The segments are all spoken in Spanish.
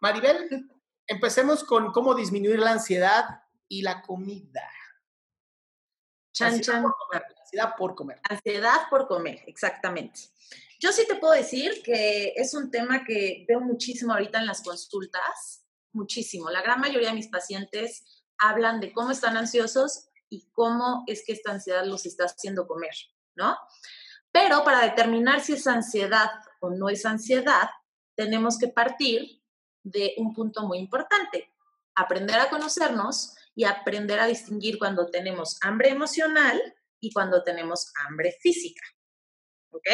Maribel, empecemos con cómo disminuir la ansiedad y la comida. Chan, ansiedad chan. Por comer, ansiedad por comer. Ansiedad por comer, exactamente. Yo sí te puedo decir que es un tema que veo muchísimo ahorita en las consultas, muchísimo. La gran mayoría de mis pacientes hablan de cómo están ansiosos y cómo es que esta ansiedad los está haciendo comer, ¿no? Pero para determinar si es ansiedad o no es ansiedad, tenemos que partir de un punto muy importante, aprender a conocernos y aprender a distinguir cuando tenemos hambre emocional y cuando tenemos hambre física. ¿Ok?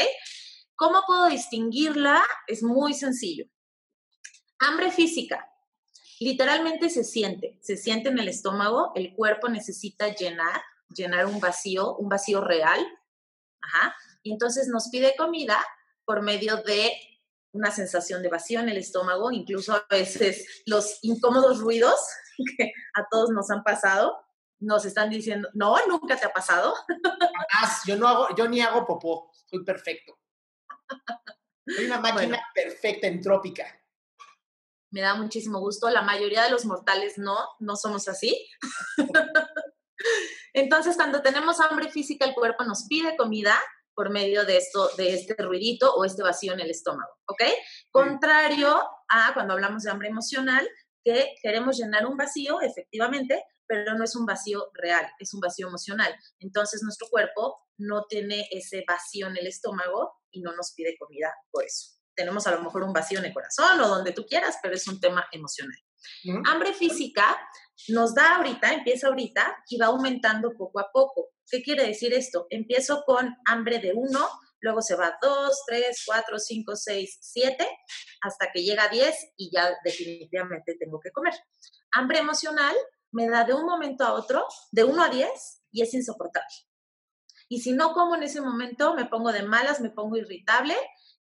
¿Cómo puedo distinguirla? Es muy sencillo. Hambre física. Literalmente se siente, se siente en el estómago, el cuerpo necesita llenar, llenar un vacío, un vacío real. Ajá. Y entonces nos pide comida por medio de una sensación de vacío en el estómago, incluso a veces los incómodos ruidos que a todos nos han pasado, nos están diciendo, no, nunca te ha pasado. Jamás, yo no hago, yo ni hago popó, soy perfecto. Soy una máquina Bueno. perfecta, entrópica. Me da muchísimo gusto. La mayoría de los mortales no, no somos así. Entonces, cuando tenemos hambre física, el cuerpo nos pide comida por medio de esto, de este ruidito o este vacío en el estómago, ¿ok? Contrario a cuando hablamos de hambre emocional, que queremos llenar un vacío, efectivamente, pero no es un vacío real, es un vacío emocional. Entonces, nuestro cuerpo no tiene ese vacío en el estómago y no nos pide comida por eso. Tenemos a lo mejor un vacío en el corazón o donde tú quieras, pero es un tema emocional. Hambre física nos da ahorita, empieza ahorita y va aumentando poco a poco. ¿Qué quiere decir esto? Empiezo con hambre de 1, luego se va 2, 3, 4, 5, 6, 7, hasta que llega a 10 y ya definitivamente tengo que comer. Hambre emocional me da de un momento a otro, de 1 a 10, y es insoportable. Y si no como en ese momento, me pongo de malas, me pongo irritable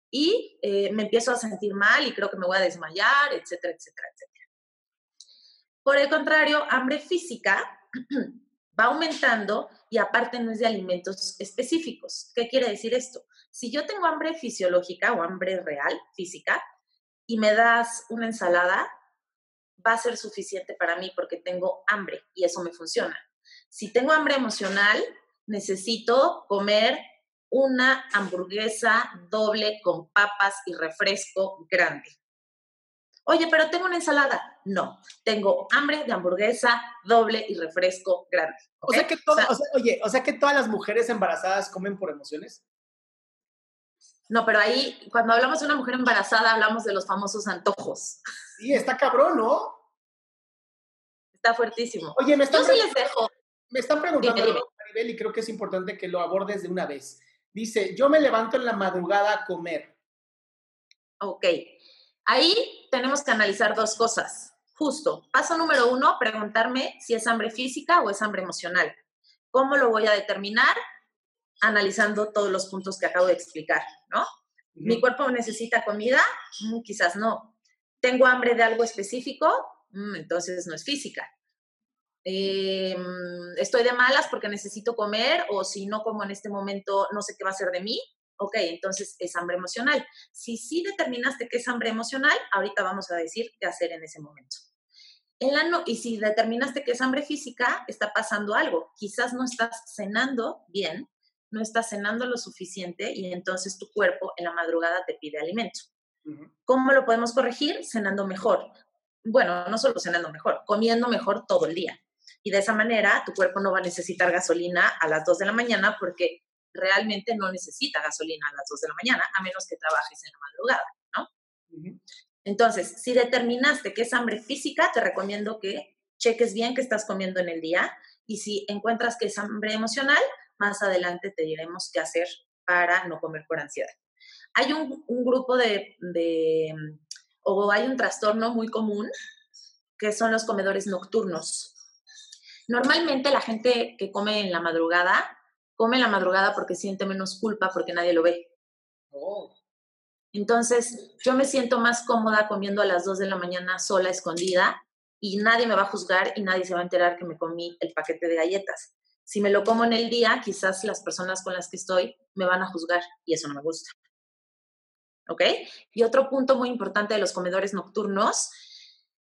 y eh, me empiezo a sentir mal y creo que me voy a desmayar, etcétera, etcétera, etcétera. Por el contrario, hambre física va aumentando y aparte no es de alimentos específicos. ¿Qué quiere decir esto? Si yo tengo hambre fisiológica o hambre real, física, y me das una ensalada, va a ser suficiente para mí porque tengo hambre y eso me funciona. Si tengo hambre emocional, necesito comer una hamburguesa doble con papas y refresco grande. Oye, pero tengo una ensalada. No, tengo hambre de hamburguesa doble y refresco grande. O sea que todo- O sea, o sea, oye, o sea que todas las mujeres embarazadas comen por emociones. no, pero ahí, cuando hablamos de una mujer embarazada, hablamos de los famosos antojos. Sí, está cabrón, ¿no? Está fuertísimo. Oye, me están, Yo sí les dejo. me están preguntando Dime, Maribel, y creo que es importante que lo abordes de una vez. Dice, yo me levanto en la madrugada a comer. Ok. Ahí tenemos que analizar dos cosas. Justo, paso número uno, preguntarme si es hambre física o es hambre emocional. ¿Cómo lo voy a determinar? Analizando todos los puntos que acabo de explicar, ¿no? ¿Mi cuerpo necesita comida? Mm, quizás no. ¿Tengo hambre de algo específico? Mm, entonces no es física. Eh, mm, ¿Estoy de malas porque necesito comer o si no como en este momento no sé qué va a ser de mí? Ok, entonces es hambre emocional. Si sí determinaste que es hambre emocional, ahorita vamos a decir qué hacer en ese momento. En la no- y si determinaste que es hambre física, está pasando algo. Quizás no estás cenando bien, no estás cenando lo suficiente y entonces tu cuerpo en la madrugada te pide alimento. ¿Cómo lo podemos corregir? Cenando mejor. Bueno, no solo cenando mejor, comiendo mejor todo el día. Y de esa manera tu cuerpo no va a necesitar gasolina a las 2 de la mañana porque realmente no necesita gasolina a las 2 de la mañana, a menos que trabajes en la madrugada, ¿no? Entonces, si determinaste que es hambre física, te recomiendo que cheques bien qué estás comiendo en el día y si encuentras que es hambre emocional, más adelante te diremos qué hacer para no comer por ansiedad. Hay un, un grupo de, de, o hay un trastorno muy común que son los comedores nocturnos. Normalmente la gente que come en la madrugada, come en la madrugada porque siente menos culpa porque nadie lo ve. Oh. Entonces, yo me siento más cómoda comiendo a las 2 de la mañana sola, escondida, y nadie me va a juzgar y nadie se va a enterar que me comí el paquete de galletas. Si me lo como en el día, quizás las personas con las que estoy me van a juzgar y eso no me gusta. ¿Ok? Y otro punto muy importante de los comedores nocturnos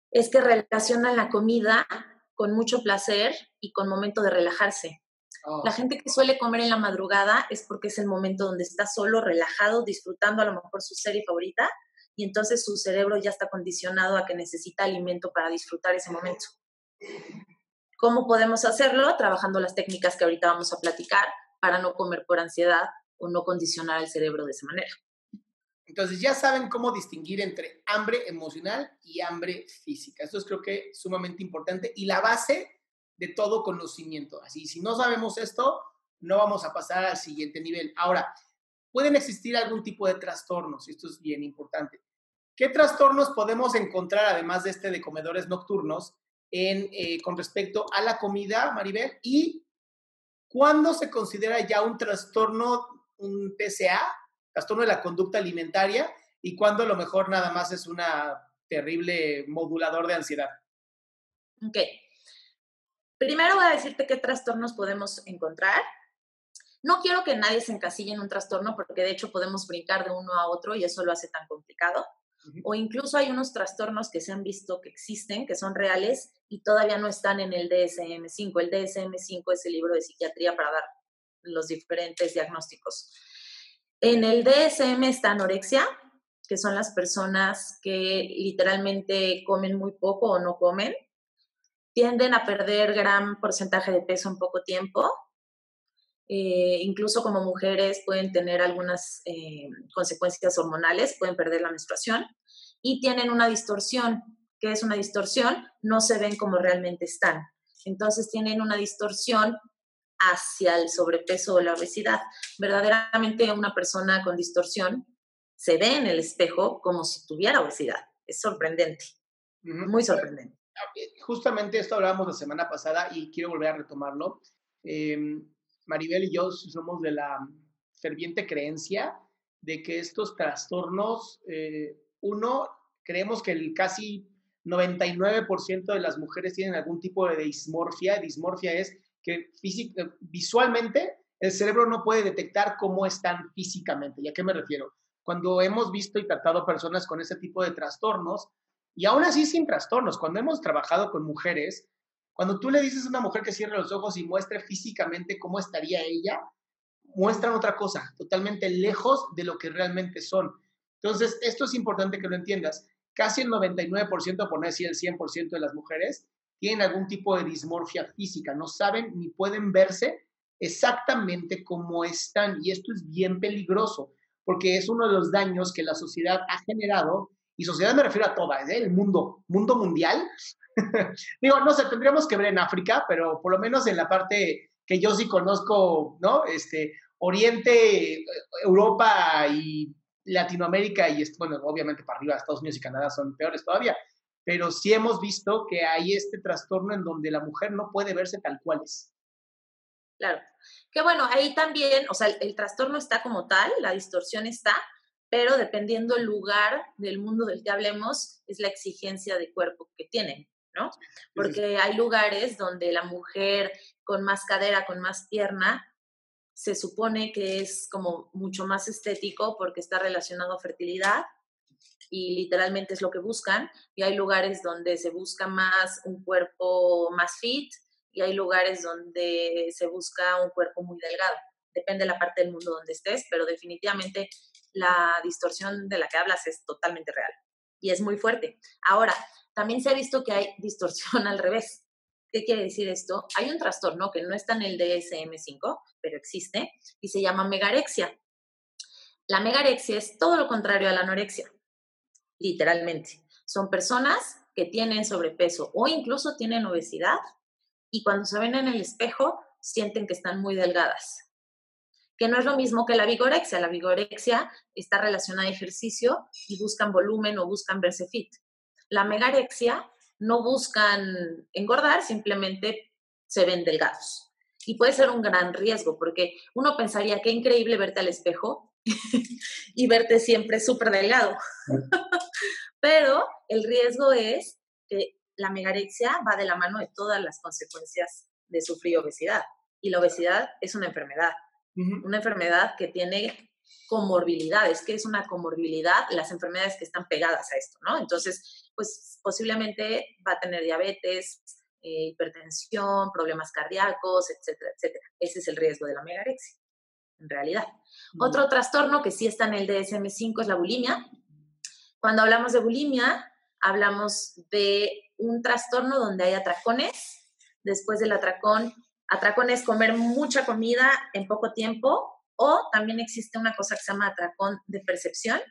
es que relacionan la comida con mucho placer y con momento de relajarse. Oh, La gente que suele comer en la madrugada es porque es el momento donde está solo, relajado, disfrutando a lo mejor su serie favorita y entonces su cerebro ya está condicionado a que necesita alimento para disfrutar ese momento. ¿Cómo podemos hacerlo? Trabajando las técnicas que ahorita vamos a platicar para no comer por ansiedad o no condicionar el cerebro de esa manera. Entonces ya saben cómo distinguir entre hambre emocional y hambre física. Esto es creo que sumamente importante y la base de todo conocimiento. Así, si no sabemos esto, no vamos a pasar al siguiente nivel. Ahora, pueden existir algún tipo de trastornos, y esto es bien importante. ¿Qué trastornos podemos encontrar, además de este de comedores nocturnos, en, eh, con respecto a la comida, Maribel? ¿Y cuándo se considera ya un trastorno, un TCA, trastorno de la conducta alimentaria, y cuándo a lo mejor nada más es una terrible modulador de ansiedad? Ok. Primero voy a decirte qué trastornos podemos encontrar. No quiero que nadie se encasille en un trastorno porque de hecho podemos brincar de uno a otro y eso lo hace tan complicado. O incluso hay unos trastornos que se han visto que existen, que son reales y todavía no están en el DSM-5. El DSM-5 es el libro de psiquiatría para dar los diferentes diagnósticos. En el DSM está anorexia, que son las personas que literalmente comen muy poco o no comen tienden a perder gran porcentaje de peso en poco tiempo. Eh, incluso como mujeres pueden tener algunas eh, consecuencias hormonales, pueden perder la menstruación y tienen una distorsión. ¿Qué es una distorsión? No se ven como realmente están. Entonces tienen una distorsión hacia el sobrepeso o la obesidad. Verdaderamente una persona con distorsión se ve en el espejo como si tuviera obesidad. Es sorprendente, muy sorprendente. Justamente esto hablábamos la semana pasada y quiero volver a retomarlo. Eh, Maribel y yo somos de la ferviente creencia de que estos trastornos, eh, uno, creemos que el casi 99% de las mujeres tienen algún tipo de dismorfia. Dismorfia es que física, visualmente el cerebro no puede detectar cómo están físicamente. ¿Y a qué me refiero? Cuando hemos visto y tratado personas con ese tipo de trastornos, y aún así sin trastornos, cuando hemos trabajado con mujeres, cuando tú le dices a una mujer que cierre los ojos y muestre físicamente cómo estaría ella, muestran otra cosa, totalmente lejos de lo que realmente son. Entonces, esto es importante que lo entiendas. Casi el 99%, por no decir el 100% de las mujeres, tienen algún tipo de dismorfia física, no saben ni pueden verse exactamente como están. Y esto es bien peligroso, porque es uno de los daños que la sociedad ha generado y sociedad me refiero a toda, ¿eh? el mundo, mundo mundial. Digo, no sé, tendríamos que ver en África, pero por lo menos en la parte que yo sí conozco, ¿no? Este, Oriente, Europa y Latinoamérica, y bueno, obviamente para arriba, Estados Unidos y Canadá son peores todavía, pero sí hemos visto que hay este trastorno en donde la mujer no puede verse tal cual es. Claro. Que bueno, ahí también, o sea, el trastorno está como tal, la distorsión está, pero dependiendo el lugar del mundo del que hablemos, es la exigencia de cuerpo que tienen, ¿no? Porque hay lugares donde la mujer con más cadera, con más pierna, se supone que es como mucho más estético porque está relacionado a fertilidad y literalmente es lo que buscan. Y hay lugares donde se busca más un cuerpo más fit y hay lugares donde se busca un cuerpo muy delgado. Depende de la parte del mundo donde estés, pero definitivamente la distorsión de la que hablas es totalmente real y es muy fuerte. Ahora, también se ha visto que hay distorsión al revés. ¿Qué quiere decir esto? Hay un trastorno que no está en el DSM5, pero existe, y se llama megarexia. La megarexia es todo lo contrario a la anorexia, literalmente. Son personas que tienen sobrepeso o incluso tienen obesidad y cuando se ven en el espejo sienten que están muy delgadas que no es lo mismo que la vigorexia. La vigorexia está relacionada a ejercicio y buscan volumen o buscan verse fit. La megarexia no buscan engordar, simplemente se ven delgados. Y puede ser un gran riesgo, porque uno pensaría que increíble verte al espejo y verte siempre súper delgado. Pero el riesgo es que la megarexia va de la mano de todas las consecuencias de sufrir obesidad. Y la obesidad es una enfermedad una enfermedad que tiene comorbilidades. ¿Qué es una comorbilidad? Las enfermedades que están pegadas a esto, ¿no? Entonces, pues posiblemente va a tener diabetes, eh, hipertensión, problemas cardíacos, etcétera, etcétera. Ese es el riesgo de la megarexia, en realidad. Otro trastorno que sí está en el DSM-5 es la bulimia. Cuando hablamos de bulimia, hablamos de un trastorno donde hay atracones. Después del atracón, atracón es comer mucha comida en poco tiempo o también existe una cosa que se llama atracón de percepción,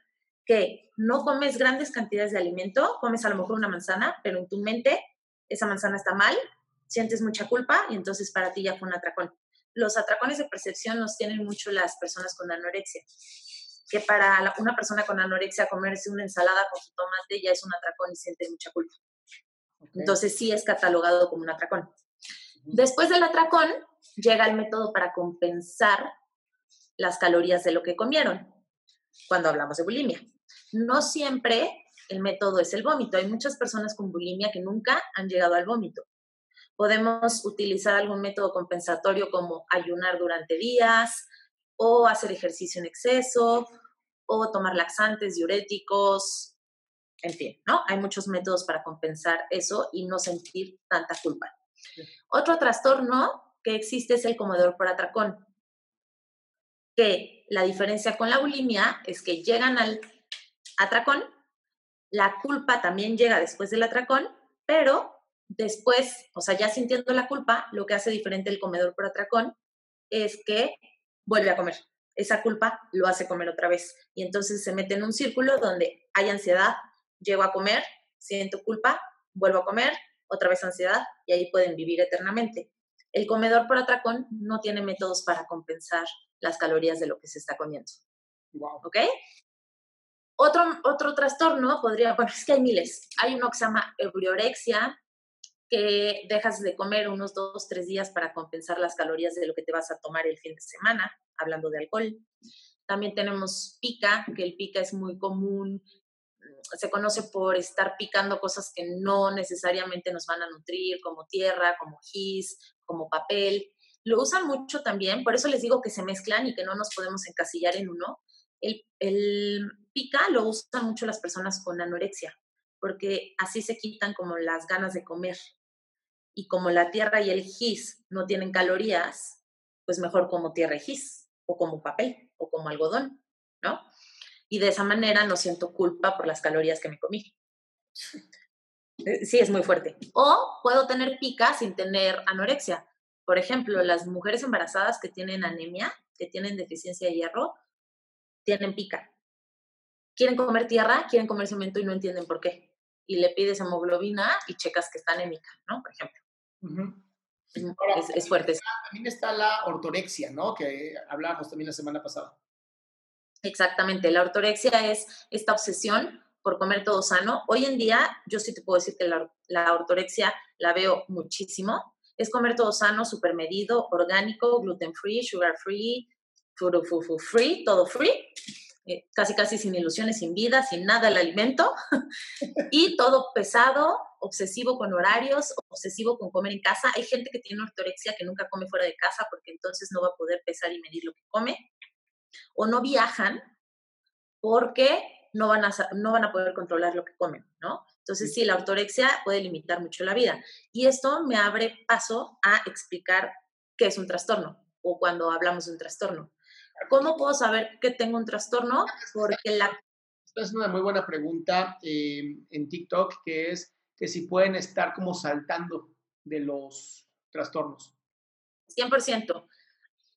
que no comes grandes cantidades de alimento, comes a lo mejor una manzana, pero en tu mente esa manzana está mal, sientes mucha culpa y entonces para ti ya fue un atracón. Los atracones de percepción los tienen mucho las personas con anorexia, que para una persona con anorexia comerse una ensalada con su tomate ya es un atracón y siente mucha culpa. Entonces sí es catalogado como un atracón. Después del atracón llega el método para compensar las calorías de lo que comieron cuando hablamos de bulimia. No siempre el método es el vómito. Hay muchas personas con bulimia que nunca han llegado al vómito. Podemos utilizar algún método compensatorio como ayunar durante días o hacer ejercicio en exceso o tomar laxantes, diuréticos, en fin, ¿no? Hay muchos métodos para compensar eso y no sentir tanta culpa. Otro trastorno que existe es el comedor por atracón, que la diferencia con la bulimia es que llegan al atracón la culpa también llega después del atracón, pero después, o sea, ya sintiendo la culpa, lo que hace diferente el comedor por atracón es que vuelve a comer. Esa culpa lo hace comer otra vez. Y entonces se mete en un círculo donde hay ansiedad, llego a comer, siento culpa, vuelvo a comer, otra vez ansiedad, y ahí pueden vivir eternamente. El comedor por atracón no tiene métodos para compensar las calorías de lo que se está comiendo. Wow. ¿Ok? Otro, otro trastorno podría, bueno, es que hay miles. Hay uno que se llama ebriorexia, que dejas de comer unos dos, tres días para compensar las calorías de lo que te vas a tomar el fin de semana, hablando de alcohol. También tenemos pica, que el pica es muy común, se conoce por estar picando cosas que no necesariamente nos van a nutrir, como tierra, como gis, como papel. Lo usan mucho también, por eso les digo que se mezclan y que no nos podemos encasillar en uno. El, el pica lo usan mucho las personas con anorexia, porque así se quitan como las ganas de comer. Y como la tierra y el gis no tienen calorías, pues mejor como tierra y gis, o como papel, o como algodón, ¿no? Y de esa manera no siento culpa por las calorías que me comí. Eh, sí, es muy fuerte. O puedo tener pica sin tener anorexia. Por ejemplo, las mujeres embarazadas que tienen anemia, que tienen deficiencia de hierro, tienen pica quieren comer tierra, quieren comer cemento y no entienden por qué. Y le pides hemoglobina y checas que está anémica, ¿no? Por ejemplo. es, fuerte. También está la ortorexia, ¿no? Que hablábamos también la semana pasada. Exactamente, la ortorexia es esta obsesión por comer todo sano. Hoy en día, yo sí te puedo decir que la, la ortorexia la veo muchísimo. Es comer todo sano, súper medido, orgánico, gluten free, sugar free, free, todo free eh, casi casi sin ilusiones, sin vida, sin nada el alimento, y todo pesado, obsesivo con horarios, obsesivo con comer en casa. Hay gente que tiene ortorexia que nunca come fuera de casa porque entonces no va a poder pesar y medir lo que come, o no viajan porque no van a, no van a poder controlar lo que comen, ¿no? Entonces, sí, la ortorexia puede limitar mucho la vida. Y esto me abre paso a explicar qué es un trastorno o cuando hablamos de un trastorno. ¿Cómo puedo saber que tengo un trastorno? Porque la... Esta es una muy buena pregunta eh, en TikTok, que es que si pueden estar como saltando de los trastornos. 100%.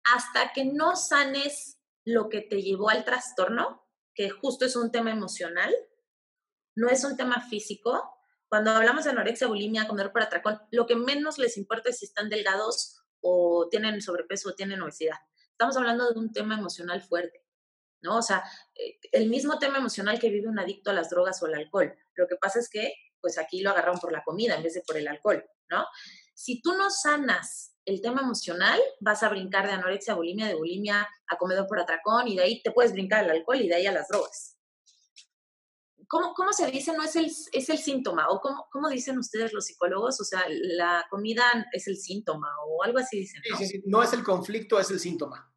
Hasta que no sanes lo que te llevó al trastorno, que justo es un tema emocional, no es un tema físico. Cuando hablamos de anorexia, bulimia, comer por atracón, lo que menos les importa es si están delgados o tienen sobrepeso o tienen obesidad estamos hablando de un tema emocional fuerte, ¿no? O sea, eh, el mismo tema emocional que vive un adicto a las drogas o al alcohol. Lo que pasa es que, pues aquí lo agarraron por la comida en vez de por el alcohol, ¿no? Si tú no sanas el tema emocional, vas a brincar de anorexia a bulimia, de bulimia a comedor por atracón y de ahí te puedes brincar al alcohol y de ahí a las drogas. ¿Cómo, ¿Cómo, se dice? No es el, es el síntoma, o cómo, cómo, dicen ustedes los psicólogos, o sea, la comida es el síntoma, o algo así dicen. ¿no? Sí, sí, sí. no es el conflicto, es el síntoma.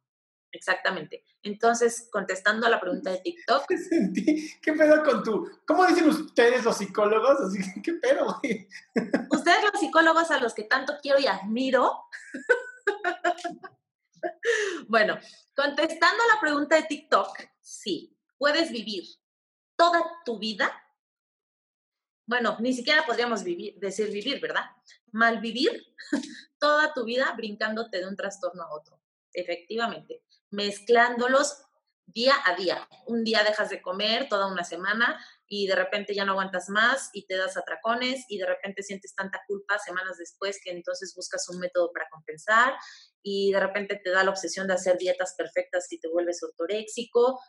Exactamente. Entonces, contestando a la pregunta de TikTok. ¿Qué pedo con tú? ¿Cómo dicen ustedes los psicólogos? Así ¿qué pedo, güey? Ustedes los psicólogos a los que tanto quiero y admiro. bueno, contestando a la pregunta de TikTok, sí, puedes vivir toda tu vida. Bueno, ni siquiera podríamos vivir, decir vivir, ¿verdad? Malvivir toda tu vida brincándote de un trastorno a otro. Efectivamente mezclándolos día a día. Un día dejas de comer toda una semana y de repente ya no aguantas más y te das atracones y de repente sientes tanta culpa semanas después que entonces buscas un método para compensar y de repente te da la obsesión de hacer dietas perfectas y te vuelves ortoréxico.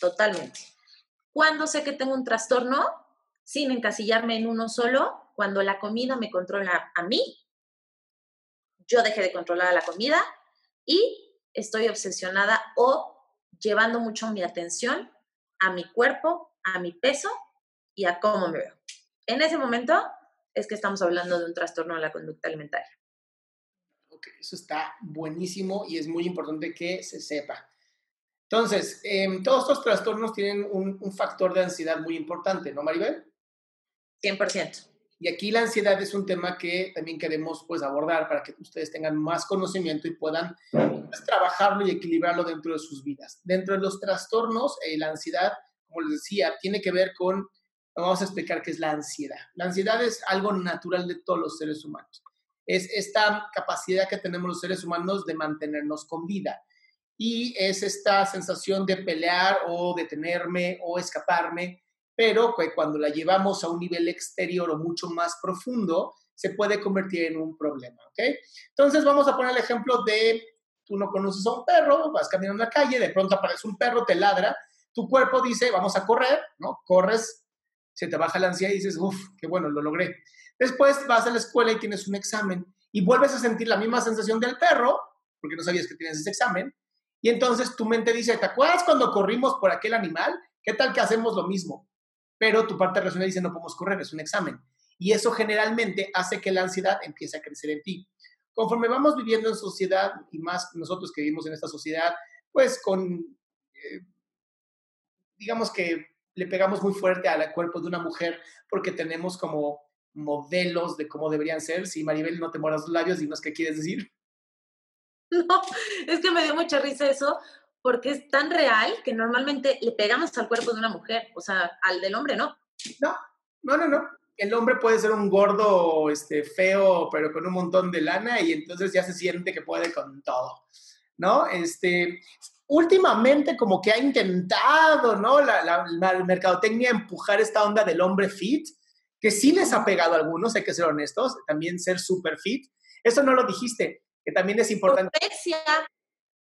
Totalmente. Cuando sé que tengo un trastorno, sin encasillarme en uno solo, cuando la comida me controla a mí, yo dejé de controlar a la comida y estoy obsesionada o llevando mucho mi atención a mi cuerpo, a mi peso y a cómo me veo. En ese momento es que estamos hablando de un trastorno de la conducta alimentaria. Ok, eso está buenísimo y es muy importante que se sepa. Entonces, em, todos estos trastornos tienen un, un factor de ansiedad muy importante, ¿no, Maribel? 100%. Y aquí la ansiedad es un tema que también queremos pues abordar para que ustedes tengan más conocimiento y puedan pues, trabajarlo y equilibrarlo dentro de sus vidas. Dentro de los trastornos, eh, la ansiedad, como les decía, tiene que ver con, vamos a explicar qué es la ansiedad. La ansiedad es algo natural de todos los seres humanos. Es esta capacidad que tenemos los seres humanos de mantenernos con vida. Y es esta sensación de pelear o detenerme o escaparme pero cuando la llevamos a un nivel exterior o mucho más profundo, se puede convertir en un problema, ¿ok? Entonces vamos a poner el ejemplo de, tú no conoces a un perro, vas caminando en la calle, de pronto aparece un perro, te ladra, tu cuerpo dice, vamos a correr, ¿no? Corres, se te baja la ansiedad y dices, uff, qué bueno, lo logré. Después vas a la escuela y tienes un examen y vuelves a sentir la misma sensación del perro, porque no sabías que tienes ese examen, y entonces tu mente dice, ¿te acuerdas cuando corrimos por aquel animal? ¿Qué tal que hacemos lo mismo? Pero tu parte racional dice no podemos correr, es un examen. Y eso generalmente hace que la ansiedad empiece a crecer en ti. Conforme vamos viviendo en sociedad, y más nosotros que vivimos en esta sociedad, pues con, eh, digamos que le pegamos muy fuerte al cuerpo de una mujer porque tenemos como modelos de cómo deberían ser. Si Maribel no te moras los labios, dinos qué quieres decir. No, es que me dio mucha risa eso, porque es tan real que normalmente le pegamos al cuerpo de una mujer, o sea, al del hombre no. No, no, no, no. El hombre puede ser un gordo, este, feo, pero con un montón de lana y entonces ya se siente que puede con todo, ¿no? Este, últimamente como que ha intentado, ¿no? La, la, mercadotecnia empujar esta onda del hombre fit, que sí les ha pegado a algunos, hay que ser honestos, también ser super fit. Eso no lo dijiste, que también es importante.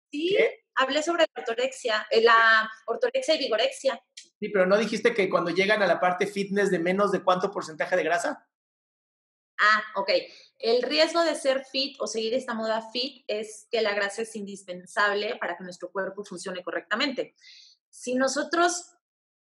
Sí hablé sobre la ortorexia, eh, la ortorexia y vigorexia. Sí, pero ¿no dijiste que cuando llegan a la parte fitness de menos de cuánto porcentaje de grasa? Ah, ok. El riesgo de ser fit o seguir esta moda fit es que la grasa es indispensable para que nuestro cuerpo funcione correctamente. Si nosotros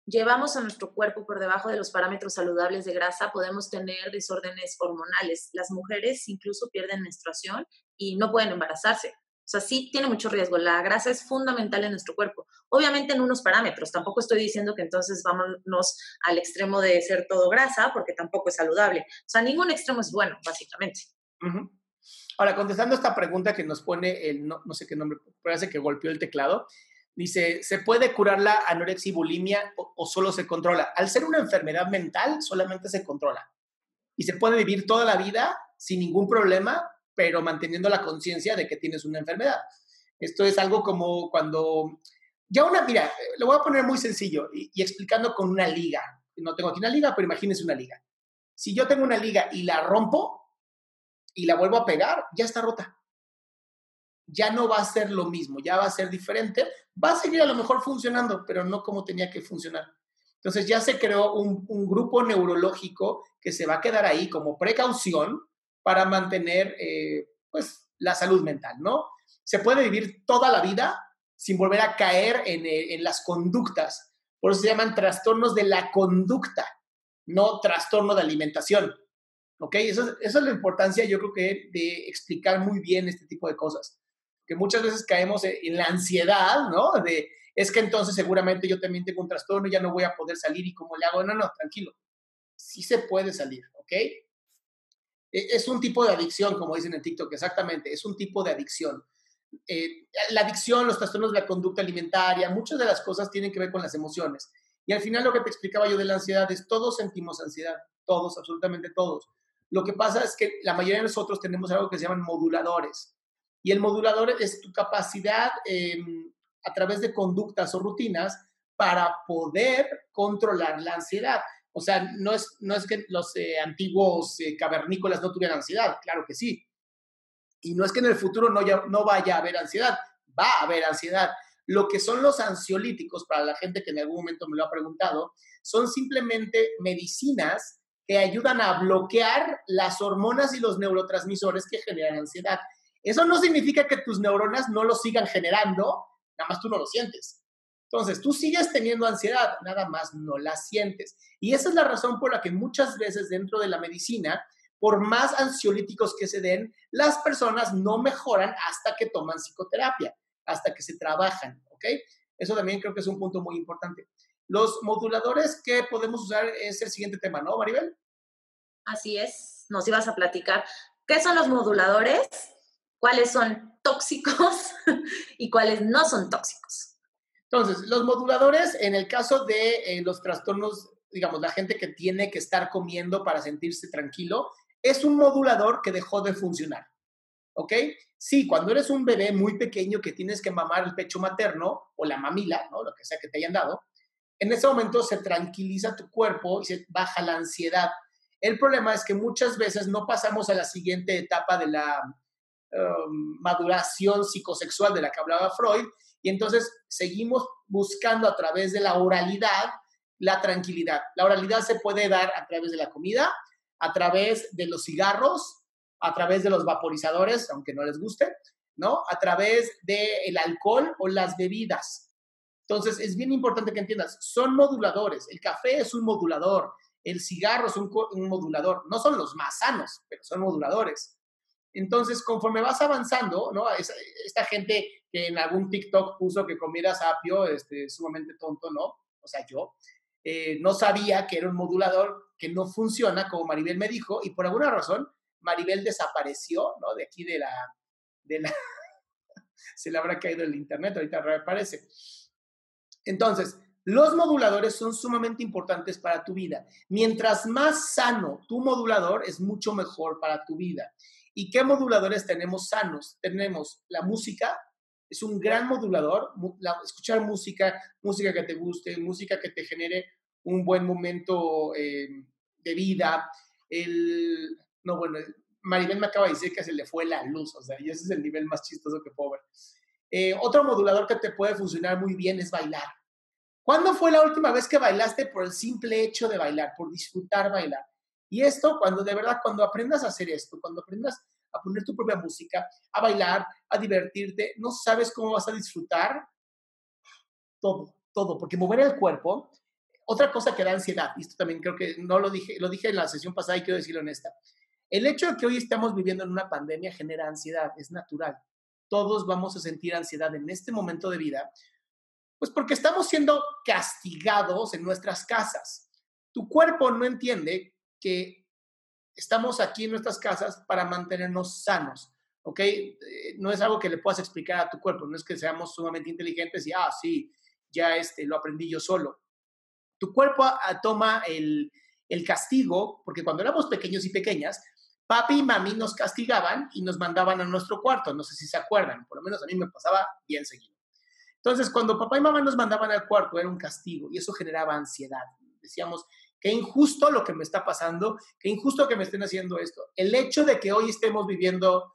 llevamos a nuestro cuerpo por debajo de los parámetros saludables de grasa, podemos tener desórdenes hormonales. Las mujeres incluso pierden menstruación y no pueden embarazarse. O sea, sí tiene mucho riesgo. La grasa es fundamental en nuestro cuerpo. Obviamente en unos parámetros. Tampoco estoy diciendo que entonces vámonos al extremo de ser todo grasa, porque tampoco es saludable. O sea, ningún extremo es bueno, básicamente. Ahora, contestando esta pregunta que nos pone el, no, sé qué nombre, parece que golpeó el teclado. Dice, ¿se puede curar la anorexia y bulimia o, o solo se controla? Al ser una enfermedad mental, solamente se controla. Y se puede vivir toda la vida sin ningún problema pero manteniendo la conciencia de que tienes una enfermedad. Esto es algo como cuando, ya una, mira, lo voy a poner muy sencillo y, explicando con una liga. No tengo aquí una liga, pero imagínese una liga. Si yo tengo una liga y la rompo y la vuelvo a pegar, ya está rota. Ya no va a ser lo mismo, ya va a ser diferente. Va a seguir a lo mejor funcionando, pero no como tenía que funcionar. Entonces ya se creó un, un grupo neurológico que se va a quedar ahí como precaución para mantener eh, pues, la salud mental, ¿no? Se puede vivir toda la vida sin volver a caer en, eh, en las conductas. Por eso se llaman trastornos de la conducta, no trastorno de alimentación. ¿Ok? Eso, es la importancia, yo creo que, de explicar muy bien este tipo de cosas. que muchas veces caemos en la ansiedad, ¿no? De, es que entonces seguramente yo también tengo un trastorno, ya no voy a poder salir y cómo le hago. No, no, tranquilo. Sí se puede salir, ¿ok? E, es un tipo de adicción, como dicen en TikTok, exactamente, es un tipo de adicción. Eh, la adicción, los trastornos de la conducta alimentaria, muchas de las cosas tienen que ver con las emociones. Y al final lo que te explicaba yo de la ansiedad es, todos sentimos ansiedad, todos, absolutamente todos. Lo que pasa es que la mayoría de nosotros tenemos algo que se llaman moduladores. Y el modulador es tu capacidad em, a través de conductas o rutinas para poder controlar la ansiedad. O sea, no es, no es que los eh, antiguos eh, cavernícolas no tuvieran ansiedad, claro que sí, y no es que en el futuro no, no vaya a haber ansiedad, va a haber ansiedad. Lo que son los ansiolíticos, para la gente que en algún momento me lo ha preguntado, son simplemente medicinas que ayudan a bloquear las hormonas y los neurotransmisores que generan ansiedad. Eso no significa que tus neuronas no lo sigan generando, nada más tú no lo sientes. Entonces, tú sigues teniendo ansiedad, nada más no la sientes. Y esa es la razón por la que muchas veces dentro de la medicina por más ansiolíticos que se den, las personas no mejoran hasta que toman psicoterapia, hasta que se trabajan, ¿ok? Eso también creo que es un punto muy importante. Los moduladores que podemos usar es el siguiente tema, ¿no, Maribel? Así es, nos ibas a platicar. ¿Qué son los moduladores? ¿Cuáles son tóxicos y cuáles no son tóxicos? Entonces, los moduladores, en el caso de eh, los trastornos, digamos, la gente que tiene que estar comiendo para sentirse tranquilo, es un modulador que dejó de funcionar. ¿Ok? Sí, cuando eres un bebé muy pequeño que tienes que mamar el pecho materno o la mamila, ¿no? Lo que sea que te hayan dado, en ese momento se tranquiliza tu cuerpo y se baja la ansiedad. El problema es que muchas veces no pasamos a la siguiente etapa de la um, maduración psicosexual de la que hablaba Freud y entonces seguimos buscando a través de la oralidad la tranquilidad. La oralidad se puede dar a través de la comida, a través de los cigarros, a través de los vaporizadores, aunque no les guste, ¿no? A través del alcohol o las bebidas. Entonces, es bien importante que entiendas, son moduladores. El café es un modulador, el cigarro es un, modulador. No son los más sanos, pero son moduladores. Entonces, conforme vas avanzando, ¿no? esta gente que en algún TikTok puso que comieras apio, este, sumamente tonto, ¿no? O sea, yo, eh, no sabía que era un modulador que no funciona, como Maribel me dijo, y por alguna razón Maribel desapareció, ¿no? De aquí de la, de la, se le habrá caído el internet, ahorita reaparece. Entonces, los moduladores son sumamente importantes para tu vida. Mientras más sano tu modulador, es mucho mejor para tu vida. ¿Y qué moduladores tenemos sanos? Tenemos la música, es un gran modulador, escuchar música, música que te guste, música que te genere un buen momento eh, de vida. El, no, bueno, Maribel me acaba de decir que se le fue la luz, o sea, y ese es el nivel más chistoso que puedo ver. Eh, otro modulador que te puede funcionar muy bien es bailar. ¿Cuándo fue la última vez que bailaste por el simple hecho de bailar, por disfrutar bailar? Y esto, cuando de verdad, cuando aprendas a hacer esto, cuando aprendas a poner tu propia música, a bailar, a divertirte, no sabes cómo vas a disfrutar todo, todo, porque mover el cuerpo, otra cosa que da ansiedad, y esto también creo que no lo dije, lo dije en la sesión pasada y quiero decirlo en esta. El hecho de que hoy estamos viviendo en una pandemia genera ansiedad, es natural. Todos vamos a sentir ansiedad en este momento de vida, pues porque estamos siendo castigados en nuestras casas. Tu cuerpo no entiende que estamos aquí en nuestras casas para mantenernos sanos, ¿ok? Eh, no es algo que le puedas explicar a tu cuerpo, no es que seamos sumamente inteligentes y, ah, sí, ya este, lo aprendí yo solo. Tu cuerpo ah, toma el, el castigo, porque cuando éramos pequeños y pequeñas, papi y mami nos castigaban y nos mandaban a nuestro cuarto, no sé si se acuerdan, por lo menos a mí me pasaba bien seguido. Entonces, cuando papá y mamá nos mandaban al cuarto, era un castigo y eso generaba ansiedad. Decíamos, Qué injusto lo que me está pasando, qué injusto que me estén haciendo esto. El hecho de que hoy estemos viviendo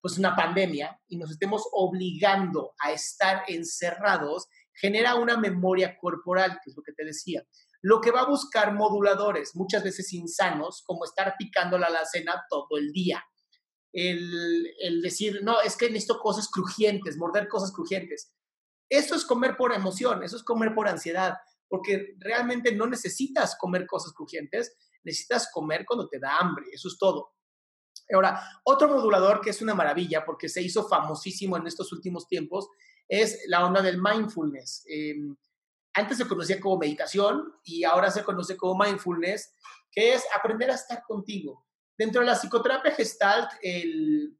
pues una pandemia y nos estemos obligando a estar encerrados genera una memoria corporal, que es lo que te decía. Lo que va a buscar moduladores, muchas veces insanos, como estar picando la alacena todo el día. El, el, decir, no, es que necesito cosas crujientes, morder cosas crujientes. Eso es comer por emoción, eso es comer por ansiedad porque realmente no necesitas comer cosas crujientes, necesitas comer cuando te da hambre, eso es todo. Ahora, otro modulador que es una maravilla porque se hizo famosísimo en estos últimos tiempos es la onda del mindfulness. Em, antes se conocía como meditación y ahora se conoce como mindfulness, que es aprender a estar contigo. Dentro de la psicoterapia gestalt, el,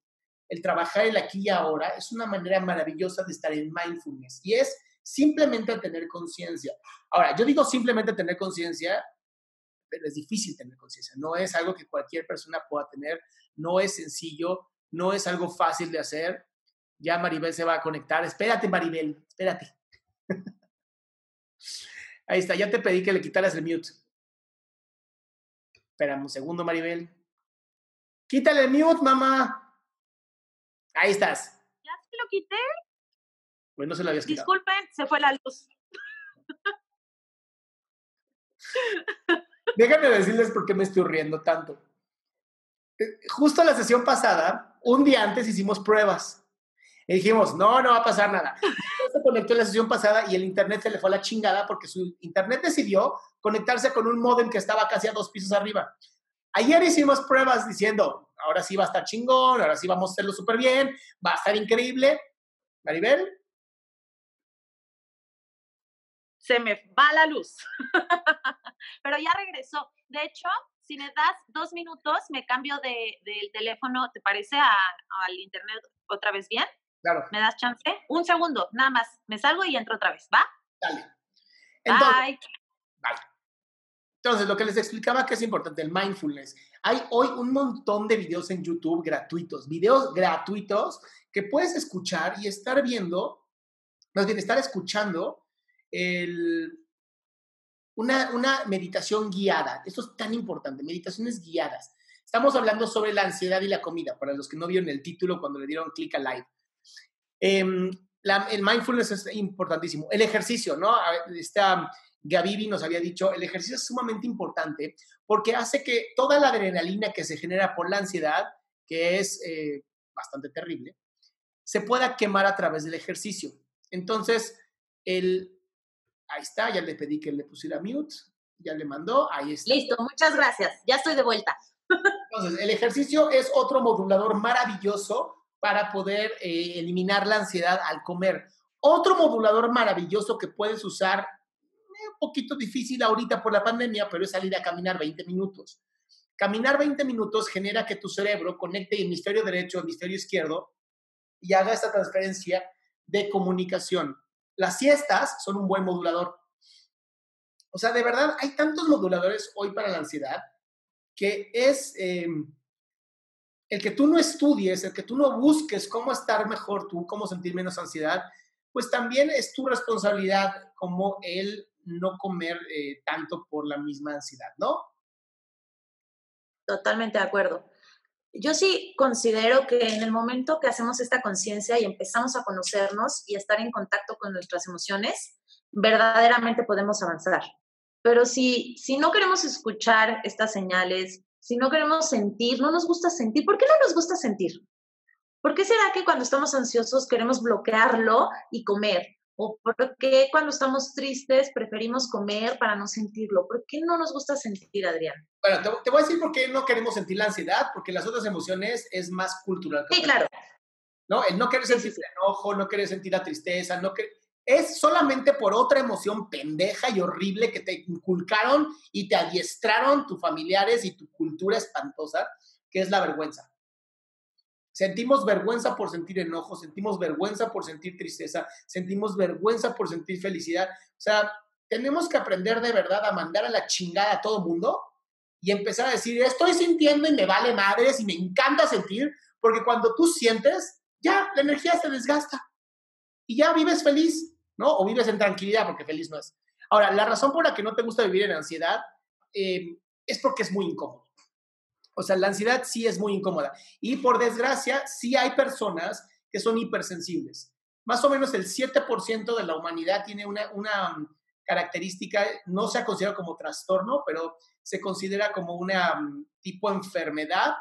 el trabajar el aquí y ahora es una manera maravillosa de estar en mindfulness y es simplemente tener conciencia. Ahora, yo digo simplemente tener conciencia, pero es difícil tener conciencia. No es algo que cualquier persona pueda tener, no es sencillo, no es algo fácil de hacer. Ya Maribel se va a conectar. Espérate, Maribel, espérate. Ahí está, ya te pedí que le quitaras el mute. Espérame un segundo, Maribel. Quítale el mute, mamá. Ahí estás. ¿Ya se lo quité? Se habías quitado. Disculpen, se fue la luz. Déjame decirles por qué me estoy riendo tanto. Eh, justo la sesión pasada, un día antes hicimos pruebas. Y dijimos, no, no va a pasar nada. Se conectó en la sesión pasada y el internet se le fue a la chingada porque su internet decidió conectarse con un modem que estaba casi a dos pisos arriba. Ayer hicimos pruebas diciendo, ahora sí va a estar chingón, ahora sí vamos a hacerlo súper bien, va a estar increíble. Maribel. Se me va la luz. Pero ya regresó. De hecho, si me das dos minutos, me cambio de, del teléfono, ¿te parece? al internet otra vez bien. Claro. ¿Me das chance? Un segundo, nada más. Me salgo y entro otra vez, ¿va? Dale. Entonces, bye. Bye. Entonces, lo que les explicaba que es importante, el mindfulness. Hay hoy un montón de videos en YouTube gratuitos, videos gratuitos que puedes escuchar y estar viendo, más bien estar escuchando una, una meditación guiada. Esto es tan importante, meditaciones guiadas. Estamos hablando sobre la ansiedad y la comida, para los que no vieron el título cuando le dieron clic a live. Eh, el mindfulness es importantísimo. El ejercicio, ¿no? Esta Gavivi nos había dicho, el ejercicio es sumamente importante porque hace que toda la adrenalina que se genera por la ansiedad, que es eh, bastante terrible, se pueda quemar a través del ejercicio. Entonces, el, ahí está, ya le pedí que le pusiera mute, ya le mandó, ahí está. Listo, muchas gracias, ya estoy de vuelta. Entonces, el ejercicio es otro modulador maravilloso para poder eh, eliminar la ansiedad al comer. Otro modulador maravilloso que puedes usar, eh, un poquito difícil ahorita por la pandemia, pero es salir a caminar 20 minutos. Caminar 20 minutos genera que tu cerebro conecte hemisferio derecho, hemisferio izquierdo y haga esta transferencia de comunicación. Las siestas son un buen modulador. O sea, de verdad, hay tantos moduladores hoy para la ansiedad que es... Eh, el que tú no estudies, el que tú no busques cómo estar mejor tú, cómo sentir menos ansiedad, pues también es tu responsabilidad como el no comer eh, tanto por la misma ansiedad, ¿no? Totalmente de acuerdo. Yo sí considero que en el momento que hacemos esta conciencia y empezamos a conocernos y a estar en contacto con nuestras emociones, verdaderamente podemos avanzar. Pero si, si no queremos escuchar estas señales, si no queremos sentir, no nos gusta sentir. ¿Por qué no nos gusta sentir? ¿Por qué será que cuando estamos ansiosos queremos bloquearlo y comer? ¿O por qué cuando estamos tristes preferimos comer para no sentirlo? ¿Por qué no nos gusta sentir, Adrián? Bueno, te, voy a decir por qué no queremos sentir la ansiedad, porque las otras emociones es más cultural. Sí, claro. ¿No? El no querer sentir el enojo, no querer sentir la tristeza, no querer es solamente por otra emoción pendeja y horrible que te inculcaron y te adiestraron tus familiares y tu cultura espantosa, que es la vergüenza. Sentimos vergüenza por sentir enojo, sentimos vergüenza por sentir tristeza, sentimos vergüenza por sentir felicidad. O sea, tenemos que aprender de verdad a mandar a la chingada a todo mundo y empezar a decir, estoy sintiendo y me vale madres y me encanta sentir, porque cuando tú sientes, ya la energía se desgasta y ya vives feliz. ¿no? O vives en tranquilidad porque feliz no es. Ahora, la razón por la que no te gusta vivir en ansiedad eh, es porque es muy incómodo. O sea, la ansiedad sí es muy incómoda. Y por desgracia, sí hay personas que son hipersensibles. Más o menos el 7% de la humanidad tiene una, una mm, característica, no se ha considerado como trastorno, pero se considera como una mm, tipo enfermedad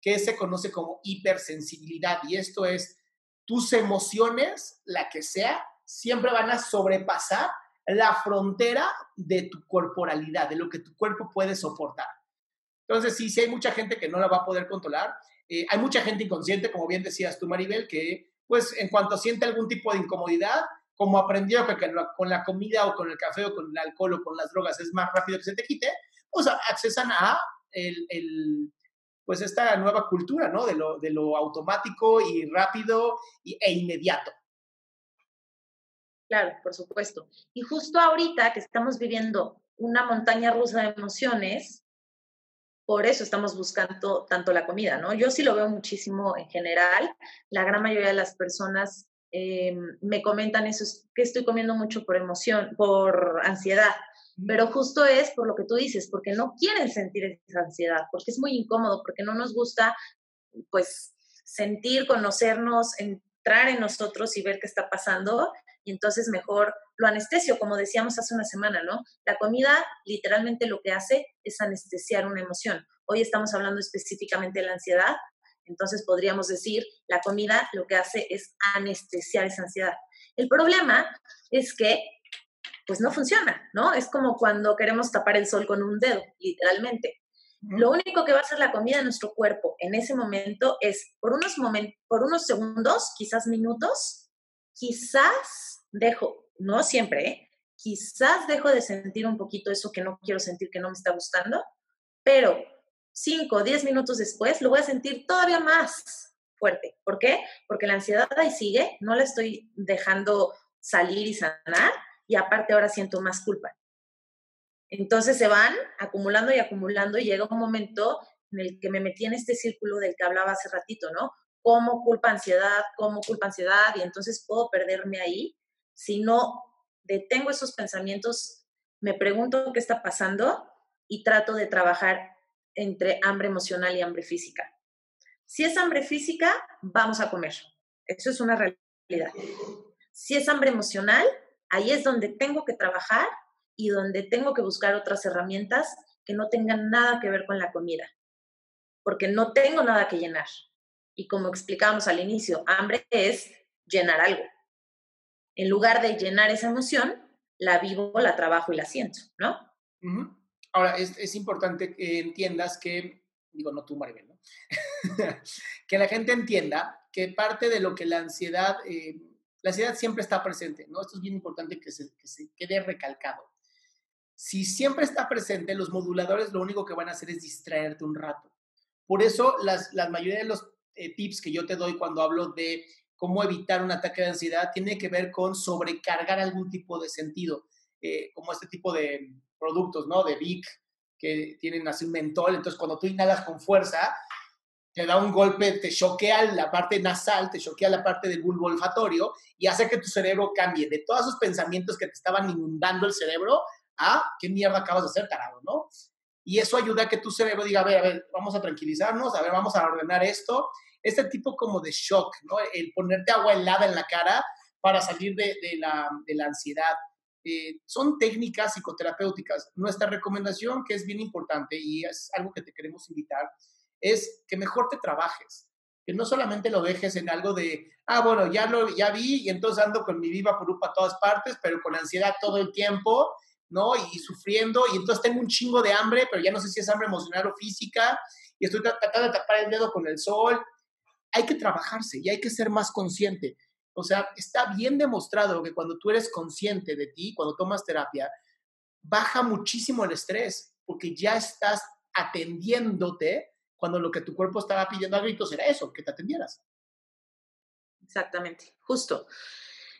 que se conoce como hipersensibilidad. Y esto es tus emociones, la que sea, siempre van a sobrepasar la frontera de tu corporalidad, de lo que tu cuerpo puede soportar. Entonces, sí, sí hay mucha gente que no la va a poder controlar. Eh, hay mucha gente inconsciente, como bien decías tú, Maribel, que pues en cuanto siente algún tipo de incomodidad, como aprendió que con la comida o con el café o con el alcohol o con las drogas es más rápido que se te quite, pues accesan a el, pues esta nueva cultura, ¿no? De lo, de lo automático y rápido e inmediato. Claro, por supuesto. Y justo ahorita que estamos viviendo una montaña rusa de emociones, por eso estamos buscando tanto la comida, ¿no? Yo sí lo veo muchísimo en general. La gran mayoría de las personas eh, me comentan eso, que estoy comiendo mucho por emoción, por ansiedad. Pero justo es por lo que tú dices, porque no quieren sentir esa ansiedad, porque es muy incómodo, porque no nos gusta, pues, sentir, conocernos, entrar en nosotros y ver qué está pasando. Y entonces mejor lo anestesio, como decíamos hace una semana, ¿no? La comida literalmente lo que hace es anestesiar una emoción. Hoy estamos hablando específicamente de la ansiedad, entonces podríamos decir, la comida lo que hace es anestesiar esa ansiedad. El problema es que pues no funciona, ¿no? Es como cuando queremos tapar el sol con un dedo, literalmente. Lo único que va a hacer la comida en nuestro cuerpo en ese momento es, por unos, momentos, por unos segundos, quizás minutos, quizás dejo, no siempre, ¿eh? quizás dejo de sentir un poquito eso que no quiero sentir, que no me está gustando, pero 5 o 10 minutos después lo voy a sentir todavía más fuerte. ¿Por qué? Porque la ansiedad ahí sigue, no la estoy dejando salir y sanar, y aparte ahora siento más culpa. Entonces se van acumulando y acumulando y llega un momento en el que me metí en este círculo del que hablaba hace ratito, ¿no? Como culpa, ansiedad, como culpa, ansiedad, y entonces puedo perderme ahí. Si no detengo esos pensamientos, me pregunto qué está pasando y trato de trabajar entre hambre emocional y hambre física. Si es hambre física, vamos a comer. Eso es una realidad. Si es hambre emocional, ahí es donde tengo que trabajar y donde tengo que buscar otras herramientas que no tengan nada que ver con la comida, porque no tengo nada que llenar. Y como explicábamos al inicio, hambre es llenar algo. En lugar de llenar esa emoción, la vivo, la trabajo y la siento, ¿no? Ahora, es, importante que entiendas que, digo, no tú, Maribel, ¿no? que la gente entienda que parte de lo que la ansiedad eh, la ansiedad siempre está presente, ¿no? Esto es bien importante que se, quede recalcado. Si siempre está presente, los moduladores lo único que van a hacer es distraerte un rato. Por eso, las, la mayoría de los eh, tips que yo te doy cuando hablo de cómo evitar un ataque de ansiedad tiene que ver con sobrecargar algún tipo de sentido, eh, como este tipo de productos, ¿no? De Vic, que tienen así un mentol. Entonces, cuando tú inhalas con fuerza, te da un golpe, te choquea la parte nasal, te choquea la parte del bulbo olfatorio y hace que tu cerebro cambie de todos esos pensamientos que te estaban inundando el cerebro a qué mierda acabas de hacer, tarado, ¿no? Y eso ayuda a que tu cerebro diga, a ver, a ver, vamos a tranquilizarnos, a ver, vamos a ordenar esto. Este tipo como de shock, ¿no? El ponerte agua helada en la cara para salir de, la, ansiedad. Eh, son técnicas psicoterapéuticas. Nuestra recomendación, que es bien importante y es algo que te queremos invitar, es que mejor te trabajes, que no solamente lo dejes en algo de, ah, bueno, ya lo ya vi y entonces ando con mi viva por a todas partes, pero con ansiedad todo el tiempo, ¿no? Y sufriendo, y entonces tengo un chingo de hambre, pero ya no sé si es hambre emocional o física, y estoy tratando de tapar el dedo con el sol. Hay que trabajarse y hay que ser más consciente. O sea, está bien demostrado que cuando tú eres consciente de ti, cuando tomas terapia, baja muchísimo el estrés, porque ya estás atendiéndote cuando lo que tu cuerpo estaba pidiendo a gritos era eso, que te atendieras. Exactamente, justo.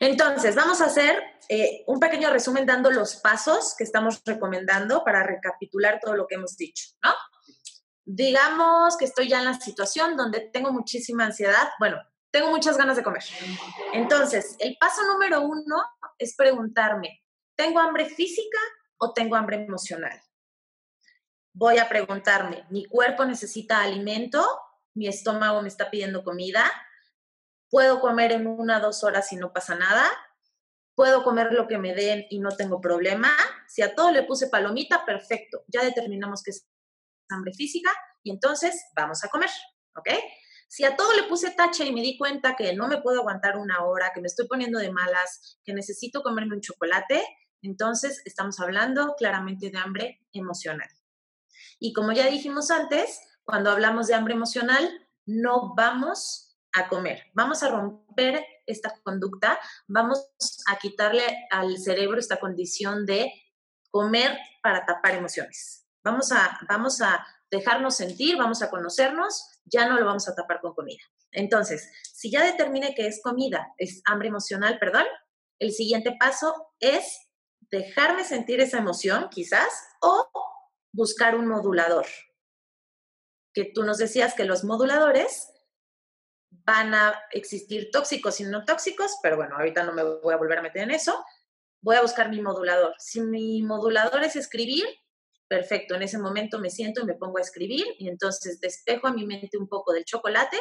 Entonces, vamos a hacer eh, un pequeño resumen dando los pasos que estamos recomendando para recapitular todo lo que hemos dicho, ¿no? Digamos que estoy ya en la situación donde tengo muchísima ansiedad, bueno, tengo muchas ganas de comer. Entonces, el paso número uno es preguntarme, ¿tengo hambre física o tengo hambre emocional? voy a preguntarme, ¿mi cuerpo necesita alimento? ¿Mi estómago me está pidiendo comida? ¿Puedo comer en una o dos horas y no pasa nada? ¿Puedo comer lo que me den y no tengo problema? Si a todo le puse palomita, perfecto. Ya determinamos que es hambre física y entonces vamos a comer, ¿ok? Si a todo le puse tache y me di cuenta que no me puedo aguantar una hora, que me estoy poniendo de malas, que necesito comerme un chocolate, entonces estamos hablando claramente de hambre emocional. Y como ya dijimos antes, cuando hablamos de hambre emocional, no vamos a comer, vamos a romper esta conducta, vamos a quitarle al cerebro esta condición de comer para tapar emociones. Vamos a, vamos a dejarnos sentir, vamos a conocernos, ya no lo vamos a tapar con comida. Entonces, si ya determine que es comida, es hambre emocional, perdón, el siguiente paso es dejarme sentir esa emoción, quizás, o buscar un modulador. Que tú nos decías que los moduladores van a existir tóxicos y no tóxicos, pero bueno, ahorita no me voy a volver a meter en eso. Voy a buscar mi modulador. Si mi modulador es escribir, perfecto, en ese momento me siento y me pongo a escribir y entonces despejo a mi mente un poco del chocolate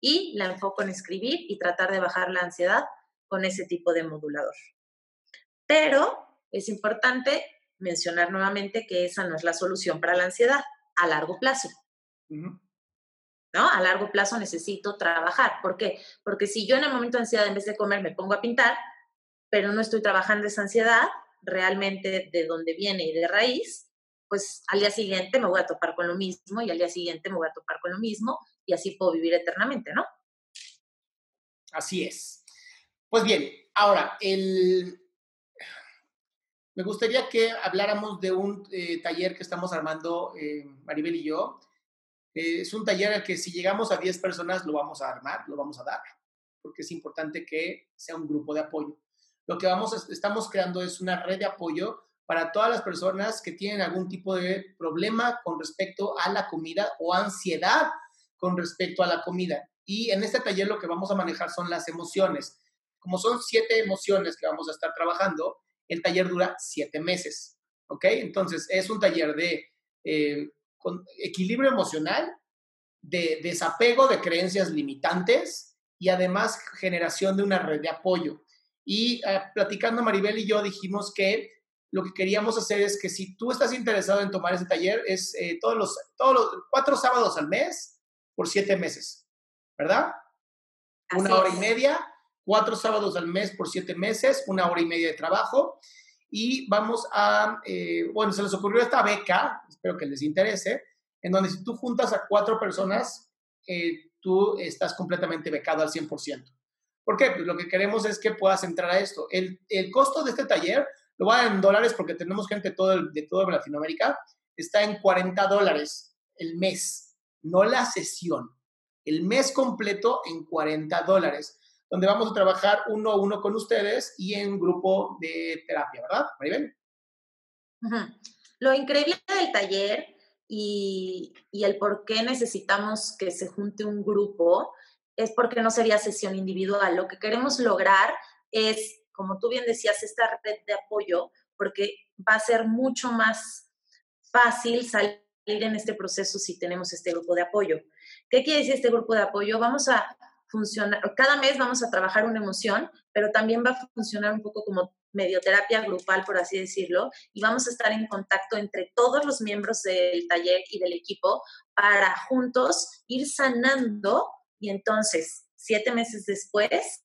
y la enfoco en escribir y tratar de bajar la ansiedad con ese tipo de modulador. Pero es importante mencionar nuevamente que esa no es la solución para la ansiedad a largo plazo. ¿No? A largo plazo necesito trabajar. ¿Por qué? Porque si yo en el momento de ansiedad, en vez de comer, me pongo a pintar, pero no estoy trabajando esa ansiedad realmente de dónde viene y de raíz, pues al día siguiente me voy a topar con lo mismo y al día siguiente me voy a topar con lo mismo y así puedo vivir eternamente, ¿no? Así es. Pues bien, ahora, el... me gustaría que habláramos de un eh, taller que estamos armando eh, Maribel y yo. Eh, es un taller al que si llegamos a 10 personas lo vamos a armar, lo vamos a dar, porque es importante que sea un grupo de apoyo. Lo que vamos estamos creando es una red de apoyo para todas las personas que tienen algún tipo de problema con respecto a la comida o ansiedad con respecto a la comida. Y en este taller lo que vamos a manejar son las emociones. Como son siete emociones que vamos a estar trabajando, el taller dura siete meses. ¿Ok? Entonces, es un taller de eh, equilibrio emocional, de desapego de creencias limitantes y además generación de una red de apoyo. Y eh, platicando Maribel y yo dijimos que lo que queríamos hacer es que si tú estás interesado en tomar ese taller, es eh, todos, los, todos los cuatro sábados al mes por siete meses, ¿verdad? una hora y media, cuatro sábados al mes por siete meses, una hora y media de trabajo. Y vamos a, eh, bueno, se les ocurrió esta beca, espero que les interese, en donde si tú juntas a cuatro personas, eh, tú estás completamente becado al 100%. ¿Por qué? Pues lo que queremos es que puedas entrar a esto. El, el costo de este taller lo voy a en dólares porque tenemos gente todo, de toda Latinoamérica, está en 40 dólares el mes, no la sesión, el mes completo en 40 dólares, donde vamos a trabajar uno a uno con ustedes y en grupo de terapia, ¿verdad, Maribel? Lo increíble del taller y, y el por qué necesitamos que se junte un grupo es porque no sería sesión individual. Lo que queremos lograr es como tú bien decías, esta red de apoyo, porque va a ser mucho más fácil salir en este proceso si tenemos este grupo de apoyo. ¿Qué quiere decir este grupo de apoyo? Vamos a funcionar, cada mes vamos a trabajar una emoción, pero también va a funcionar un poco como medioterapia grupal, por así decirlo, y vamos a estar en contacto entre todos los miembros del taller y del equipo para juntos ir sanando y entonces, siete meses después,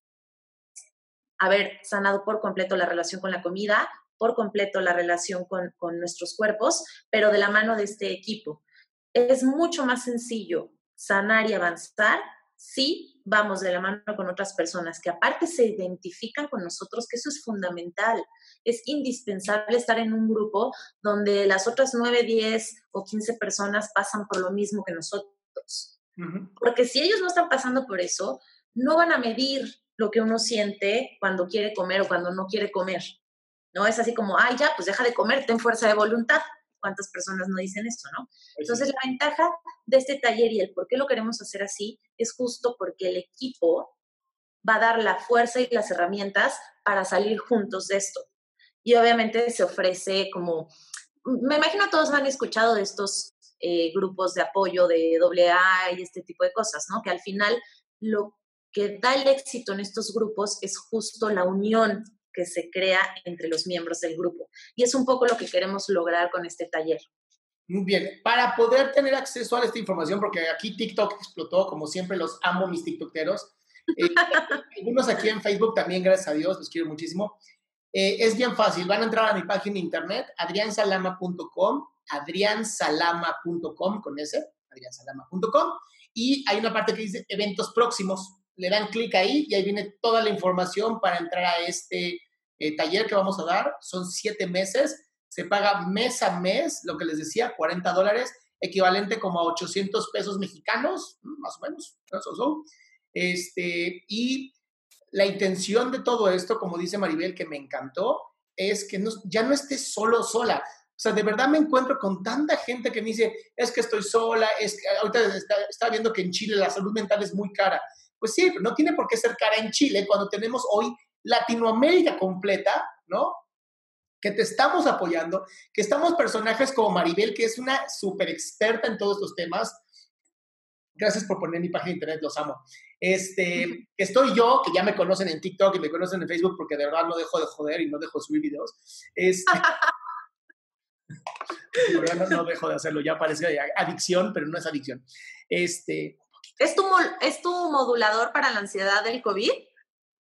haber sanado por completo la relación con la comida, por completo la relación con, nuestros cuerpos, pero de la mano de este equipo. Es mucho más sencillo sanar y avanzar si vamos de la mano con otras personas que aparte se identifican con nosotros, que eso es fundamental. Es indispensable estar en un grupo donde las otras 9, 10 o 15 personas pasan por lo mismo que nosotros. Porque si ellos no están pasando por eso, no van a medir lo que uno siente cuando quiere comer o cuando no quiere comer. No es así como, ay, ya, pues deja de comer, ten fuerza de voluntad. ¿Cuántas personas no dicen eso, no? Entonces, la ventaja de este taller y el por qué lo queremos hacer así es justo porque el equipo va a dar la fuerza y las herramientas para salir juntos de esto. Y obviamente se ofrece como, me imagino todos han escuchado de estos eh, grupos de apoyo de AA y este tipo de cosas, ¿no? Que al final lo que da el éxito en estos grupos es justo la unión que se crea entre los miembros del grupo. Y es un poco lo que queremos lograr con este taller. Muy bien, para poder tener acceso a esta información, porque aquí TikTok explotó, como siempre los amo mis TikTokeros, eh, algunos aquí en Facebook también, gracias a Dios, los quiero muchísimo. Eh, es bien fácil, van a entrar a mi página de internet, adriansalama.com, adriansalama.com con ese, adriansalama.com y hay una parte que dice eventos próximos. Le dan clic ahí y ahí viene toda la información para entrar a este eh, taller que vamos a dar. Son siete meses, se paga mes a mes, lo que les decía, 40 dólares, equivalente como a 800 pesos mexicanos, más o menos. Este, y la intención de todo esto, como dice Maribel, que me encantó, es que no, ya no estés solo, sola. O sea, de verdad me encuentro con tanta gente que me dice, es que estoy sola, es que ahorita está, viendo que en Chile la salud mental es muy cara. Pues sí, pero no tiene por qué ser cara en Chile cuando tenemos hoy Latinoamérica completa, ¿no? Que te estamos apoyando, que estamos personajes como Maribel, que es una súper experta en todos estos temas. Gracias por poner mi página de internet, los amo. Este, estoy yo, que ya me conocen en TikTok y me conocen en Facebook porque de verdad no dejo de joder y no dejo de subir videos. Este, no, dejo de hacerlo, ya parece adicción, pero no es adicción. Este, ¿Es tu, ¿Es tu modulador para la ansiedad del COVID?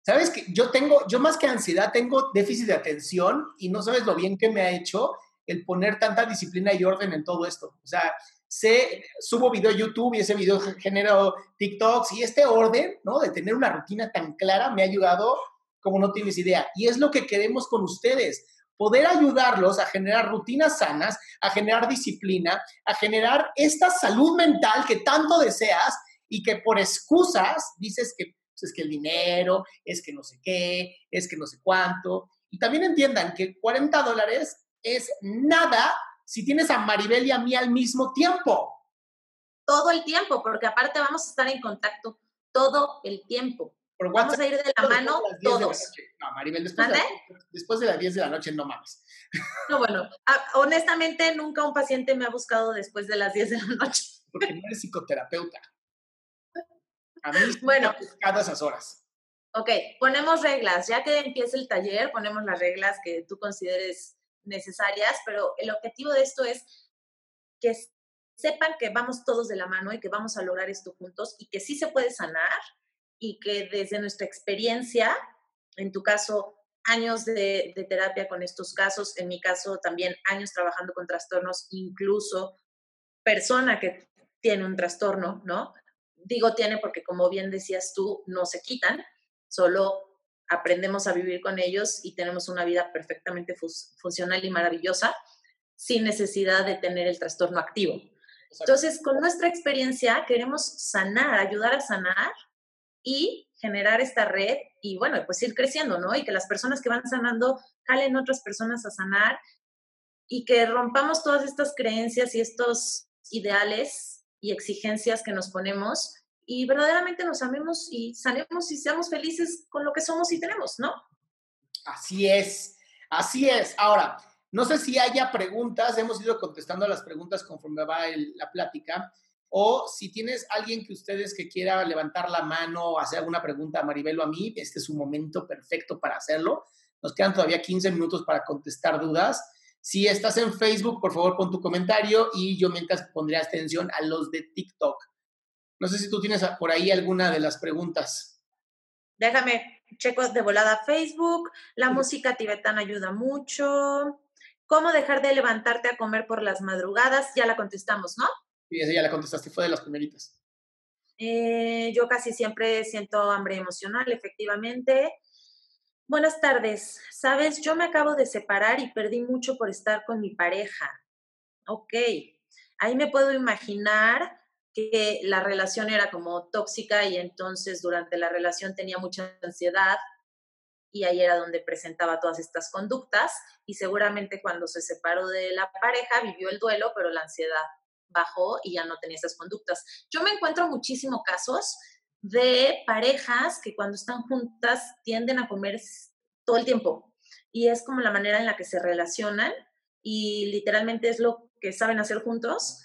Sabes que yo tengo, yo más que ansiedad, tengo déficit de atención y no sabes lo bien que me ha hecho el poner tanta disciplina y orden en todo esto. O sea, sé, subo video a YouTube y ese video genero TikToks y este orden, ¿no? De tener una rutina tan clara me ha ayudado como no tienes idea. Y es lo que queremos con ustedes poder ayudarlos a generar rutinas sanas, a generar disciplina, a generar esta salud mental que tanto deseas y que por excusas dices que pues, es que el dinero, es que no sé qué, es que no sé cuánto. Y también entiendan que 40 dólares es nada si tienes a Maribel y a mí al mismo tiempo. Todo el tiempo, porque aparte vamos a estar en contacto todo el tiempo. Vamos a ir de la mano todos. no, Maribel, después de, después de, las 10 de la noche no mames. No, bueno, honestamente nunca un paciente me ha buscado después de las 10 de la noche. Porque no eres psicoterapeuta. A mí bueno, cada esas horas. Ok, ponemos reglas. Ya que empieza el taller, ponemos las reglas que tú consideres necesarias, pero el objetivo de esto es que sepan que vamos todos de la mano y que vamos a lograr esto juntos y que sí se puede sanar y que desde nuestra experiencia, en tu caso, años de, terapia con estos casos, en mi caso también años trabajando con trastornos, incluso persona que tiene un trastorno, ¿no? Digo tiene porque como bien decías tú, no se quitan, solo aprendemos a vivir con ellos y tenemos una vida perfectamente funcional y maravillosa sin necesidad de tener el trastorno activo. Entonces, con nuestra experiencia queremos sanar, ayudar a sanar y generar esta red y bueno, pues ir creciendo, ¿no? Y que las personas que van sanando jalen otras personas a sanar y que rompamos todas estas creencias y estos ideales y exigencias que nos ponemos y verdaderamente nos amemos y sanemos y seamos felices con lo que somos y tenemos, ¿no? Así es, así es. Ahora, no sé si haya preguntas, hemos ido contestando a las preguntas conforme va la plática. O si tienes alguien que ustedes que quiera levantar la mano o hacer alguna pregunta a Maribel o a mí, este es un momento perfecto para hacerlo. Nos quedan todavía 15 minutos para contestar dudas. Si estás en Facebook, por favor pon tu comentario y yo mientras pondré atención a los de TikTok. No sé si tú tienes por ahí alguna de las preguntas. Déjame, checo de volada Facebook. La música tibetana ayuda mucho. ¿Cómo dejar de levantarte a comer por las madrugadas? Ya la contestamos, ¿no? Y esa ya la contestaste, fue de las primeritas. Eh, yo casi siempre siento hambre emocional, efectivamente. Buenas tardes. Sabes, yo me acabo de separar y perdí mucho por estar con mi pareja. Ok. Ahí me puedo imaginar que la relación era como tóxica y entonces durante la relación tenía mucha ansiedad y ahí era donde presentaba todas estas conductas y seguramente cuando se separó de la pareja vivió el duelo, pero la ansiedad bajó y ya no tenía esas conductas. Yo me encuentro muchísimos casos de parejas que cuando están juntas tienden a comer todo el tiempo y es como la manera en la que se relacionan y literalmente es lo que saben hacer juntos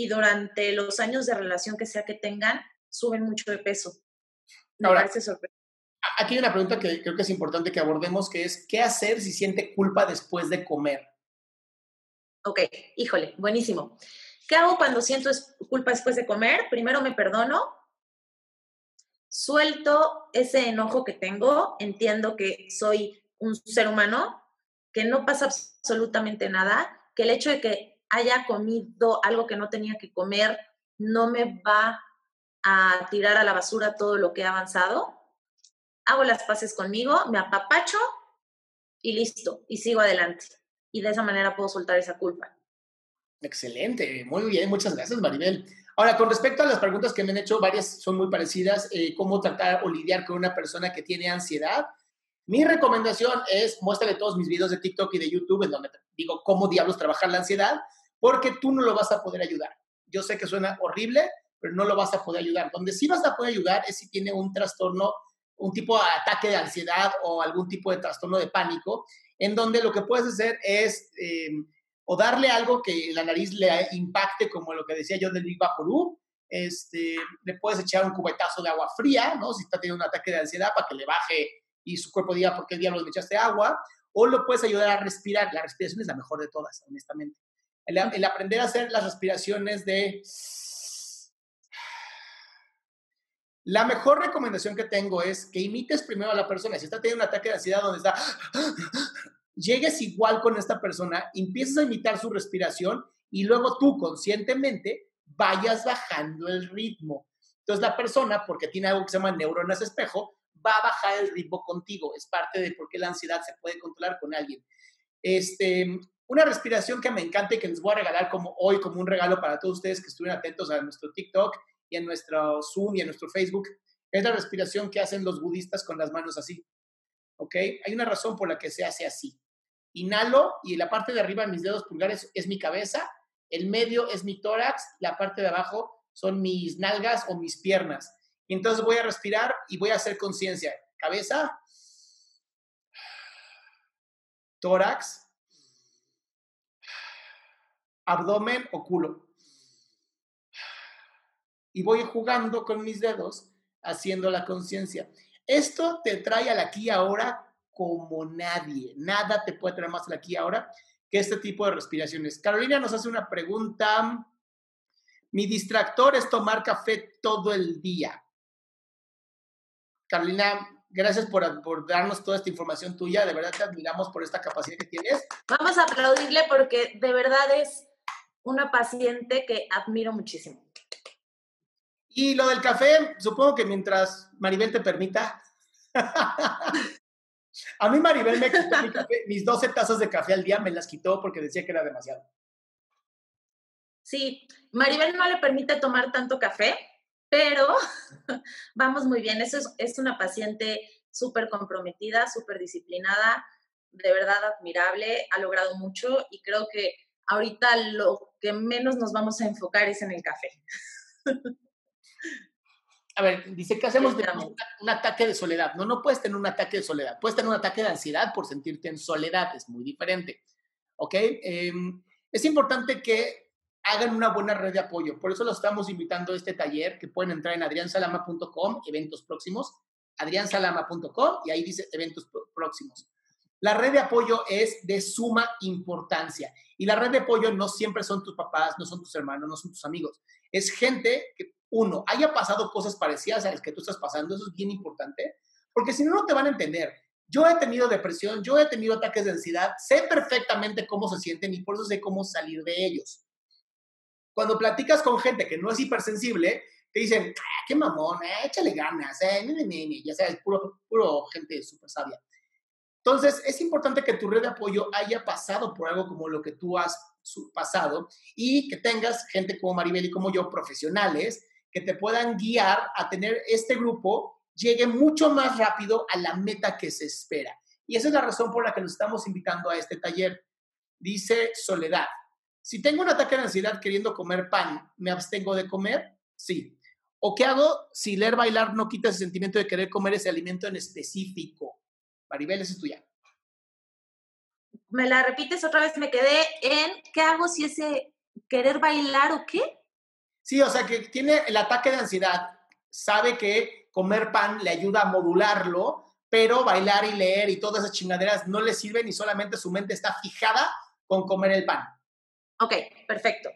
y durante los años de relación que sea que tengan suben mucho de peso. Me Ahora, parece Aquí hay una pregunta que creo que es importante que abordemos, que es, ¿qué hacer si siente culpa después de comer? Ok, híjole, buenísimo. ¿Qué hago cuando siento culpa después de comer? Primero me perdono, suelto ese enojo que tengo, entiendo que soy un ser humano, que no pasa absolutamente nada, que el hecho de que haya comido algo que no tenía que comer no me va a tirar a la basura todo lo que he avanzado. Hago las paces conmigo, me apapacho y listo, y sigo adelante. Y de esa manera puedo soltar esa culpa. Excelente, muy bien, muchas gracias Maribel. Ahora, con respecto a las preguntas que me han hecho, varias son muy parecidas. Eh, ¿Cómo tratar o lidiar con una persona que tiene ansiedad? Mi recomendación es muéstrale todos mis videos de TikTok y de YouTube en donde digo cómo diablos trabajar la ansiedad, porque tú no lo vas a poder ayudar. Yo sé que suena horrible, pero no lo vas a poder ayudar. Donde sí vas a poder ayudar es si tiene un trastorno, un tipo de ataque de ansiedad o algún tipo de trastorno de pánico, en donde lo que puedes hacer es eh, o darle algo que la nariz le impacte, como lo que decía yo del Big Vaporú, este, le puedes echar un cubetazo de agua fría, ¿no? Si está teniendo un ataque de ansiedad, para que le baje y su cuerpo diga, ¿por qué diablos le echaste agua? O lo puedes ayudar a respirar. La respiración es la mejor de todas, honestamente. El, aprender a hacer las respiraciones de... La mejor recomendación que tengo es que imites primero a la persona. Si está teniendo un ataque de ansiedad donde está llegues igual con esta persona, empieces a imitar su respiración y luego tú conscientemente vayas bajando el ritmo. Entonces la persona, porque tiene algo que se llama neuronas espejo, va a bajar el ritmo contigo. Es parte de por qué la ansiedad se puede controlar con alguien. Este, una respiración que me encanta y que les voy a regalar como hoy, como un regalo para todos ustedes que estuvieron atentos a nuestro TikTok y en nuestro Zoom y en nuestro Facebook, es la respiración que hacen los budistas con las manos así. ¿Ok? Hay una razón por la que se hace así. Inhalo y la parte de arriba de mis dedos pulgares es mi cabeza, el medio es mi tórax, la parte de abajo son mis nalgas o mis piernas. Y entonces voy a respirar y voy a hacer conciencia. Cabeza, tórax, abdomen o culo. Y voy jugando con mis dedos, haciendo la conciencia. Esto te trae al aquí ahora como nadie. Nada te puede traer más al aquí ahora que este tipo de respiraciones. Carolina nos hace una pregunta. Mi distractor es tomar café todo el día. Carolina, gracias por, por, darnos toda esta información tuya. De verdad te admiramos por esta capacidad que tienes. Vamos a aplaudirle porque de verdad es una paciente que admiro muchísimo. Y lo del café, supongo que mientras Maribel te permita. A mí Maribel me quitó mis 12 tazas de café al día, me las quitó porque decía que era demasiado. Sí, Maribel no le permite tomar tanto café, pero vamos muy bien. Eso es, es una paciente súper comprometida, súper disciplinada, de verdad admirable, ha logrado mucho y creo que ahorita lo que menos nos vamos a enfocar es en el café. a ver, dice que hacemos un, ataque de soledad. No, no puedes tener un ataque de soledad. Puedes tener un ataque de ansiedad por sentirte en soledad. Es muy diferente. ¿Ok? Em, es importante que hagan una buena red de apoyo. Por eso los estamos invitando a este taller que pueden entrar en adriansalama.com, eventos próximos, adriansalama.com y ahí dice eventos próximos. La red de apoyo es de suma importancia y la red de apoyo no siempre son tus papás, no son tus hermanos, no son tus amigos. Es gente que uno, haya pasado cosas parecidas a las que tú estás pasando, eso es bien importante, porque si no, no te van a entender. Yo he tenido depresión, yo he tenido ataques de ansiedad, sé perfectamente cómo se sienten y por eso sé cómo salir de ellos. Cuando platicas con gente que no es hipersensible, te dicen, ah, qué mamón, eh, échale ganas, eh, ya sabes, puro, puro gente súper sabia. Entonces, es importante que tu red de apoyo haya pasado por algo como lo que tú has pasado y que tengas gente como Maribel y como yo, profesionales, que te puedan guiar a tener este grupo llegue mucho más rápido a la meta que se espera. Y esa es la razón por la que nos estamos invitando a este taller. Dice Soledad, si tengo un ataque de ansiedad queriendo comer pan, ¿me abstengo de comer? Sí. ¿O qué hago si leer bailar no quita ese sentimiento de querer comer ese alimento en específico? Maribel, esa es tuya. ¿Me la repites otra vez? Me quedé en, ¿qué hago si ese querer bailar o qué? Sí, o sea, que tiene el ataque de ansiedad, sabe que comer pan le ayuda a modularlo, pero bailar y leer y todas esas chingaderas no le sirven y solamente su mente está fijada con comer el pan. Ok, perfecto.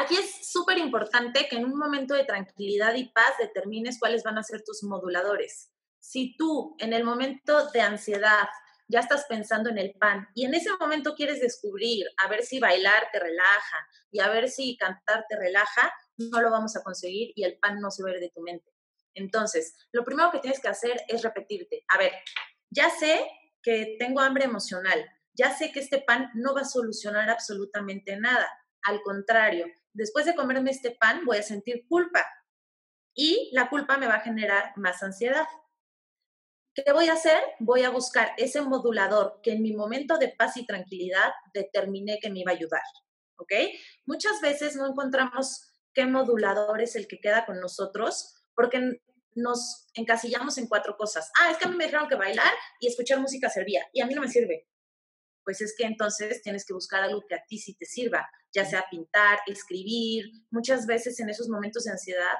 Aquí es súper importante que en un momento de tranquilidad y paz determines cuáles van a ser tus moduladores. Si tú en el momento de ansiedad ya estás pensando en el pan y en ese momento quieres descubrir a ver si bailar te relaja y a ver si cantar te relaja, no lo vamos a conseguir y el pan no se va a ir de tu mente. Entonces, lo primero que tienes que hacer es repetirte, a ver, ya sé que tengo hambre emocional, ya sé que este pan no va a solucionar absolutamente nada. Al contrario, después de comerme este pan voy a sentir culpa y la culpa me va a generar más ansiedad. ¿Qué voy a hacer? Voy a buscar ese modulador que en mi momento de paz y tranquilidad determiné que me iba a ayudar. ¿Ok? Muchas veces no encontramos qué modulador es el que queda con nosotros porque nos encasillamos en cuatro cosas. Ah, es que a mí me dijeron que bailar y escuchar música servía y a mí no me sirve. Pues es que entonces tienes que buscar algo que a ti sí te sirva, ya sea pintar, escribir. Muchas veces en esos momentos de ansiedad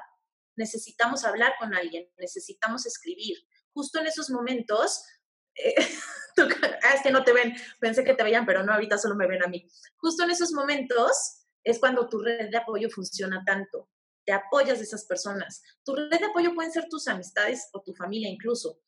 necesitamos hablar con alguien, necesitamos escribir, justo en esos momentos, eh, ah, es que no te ven, pensé que te veían, pero no, ahorita solo me ven a mí. Justo en esos momentos es cuando tu red de apoyo funciona tanto, te apoyas de esas personas. Tu red de apoyo pueden ser tus amistades o tu familia incluso.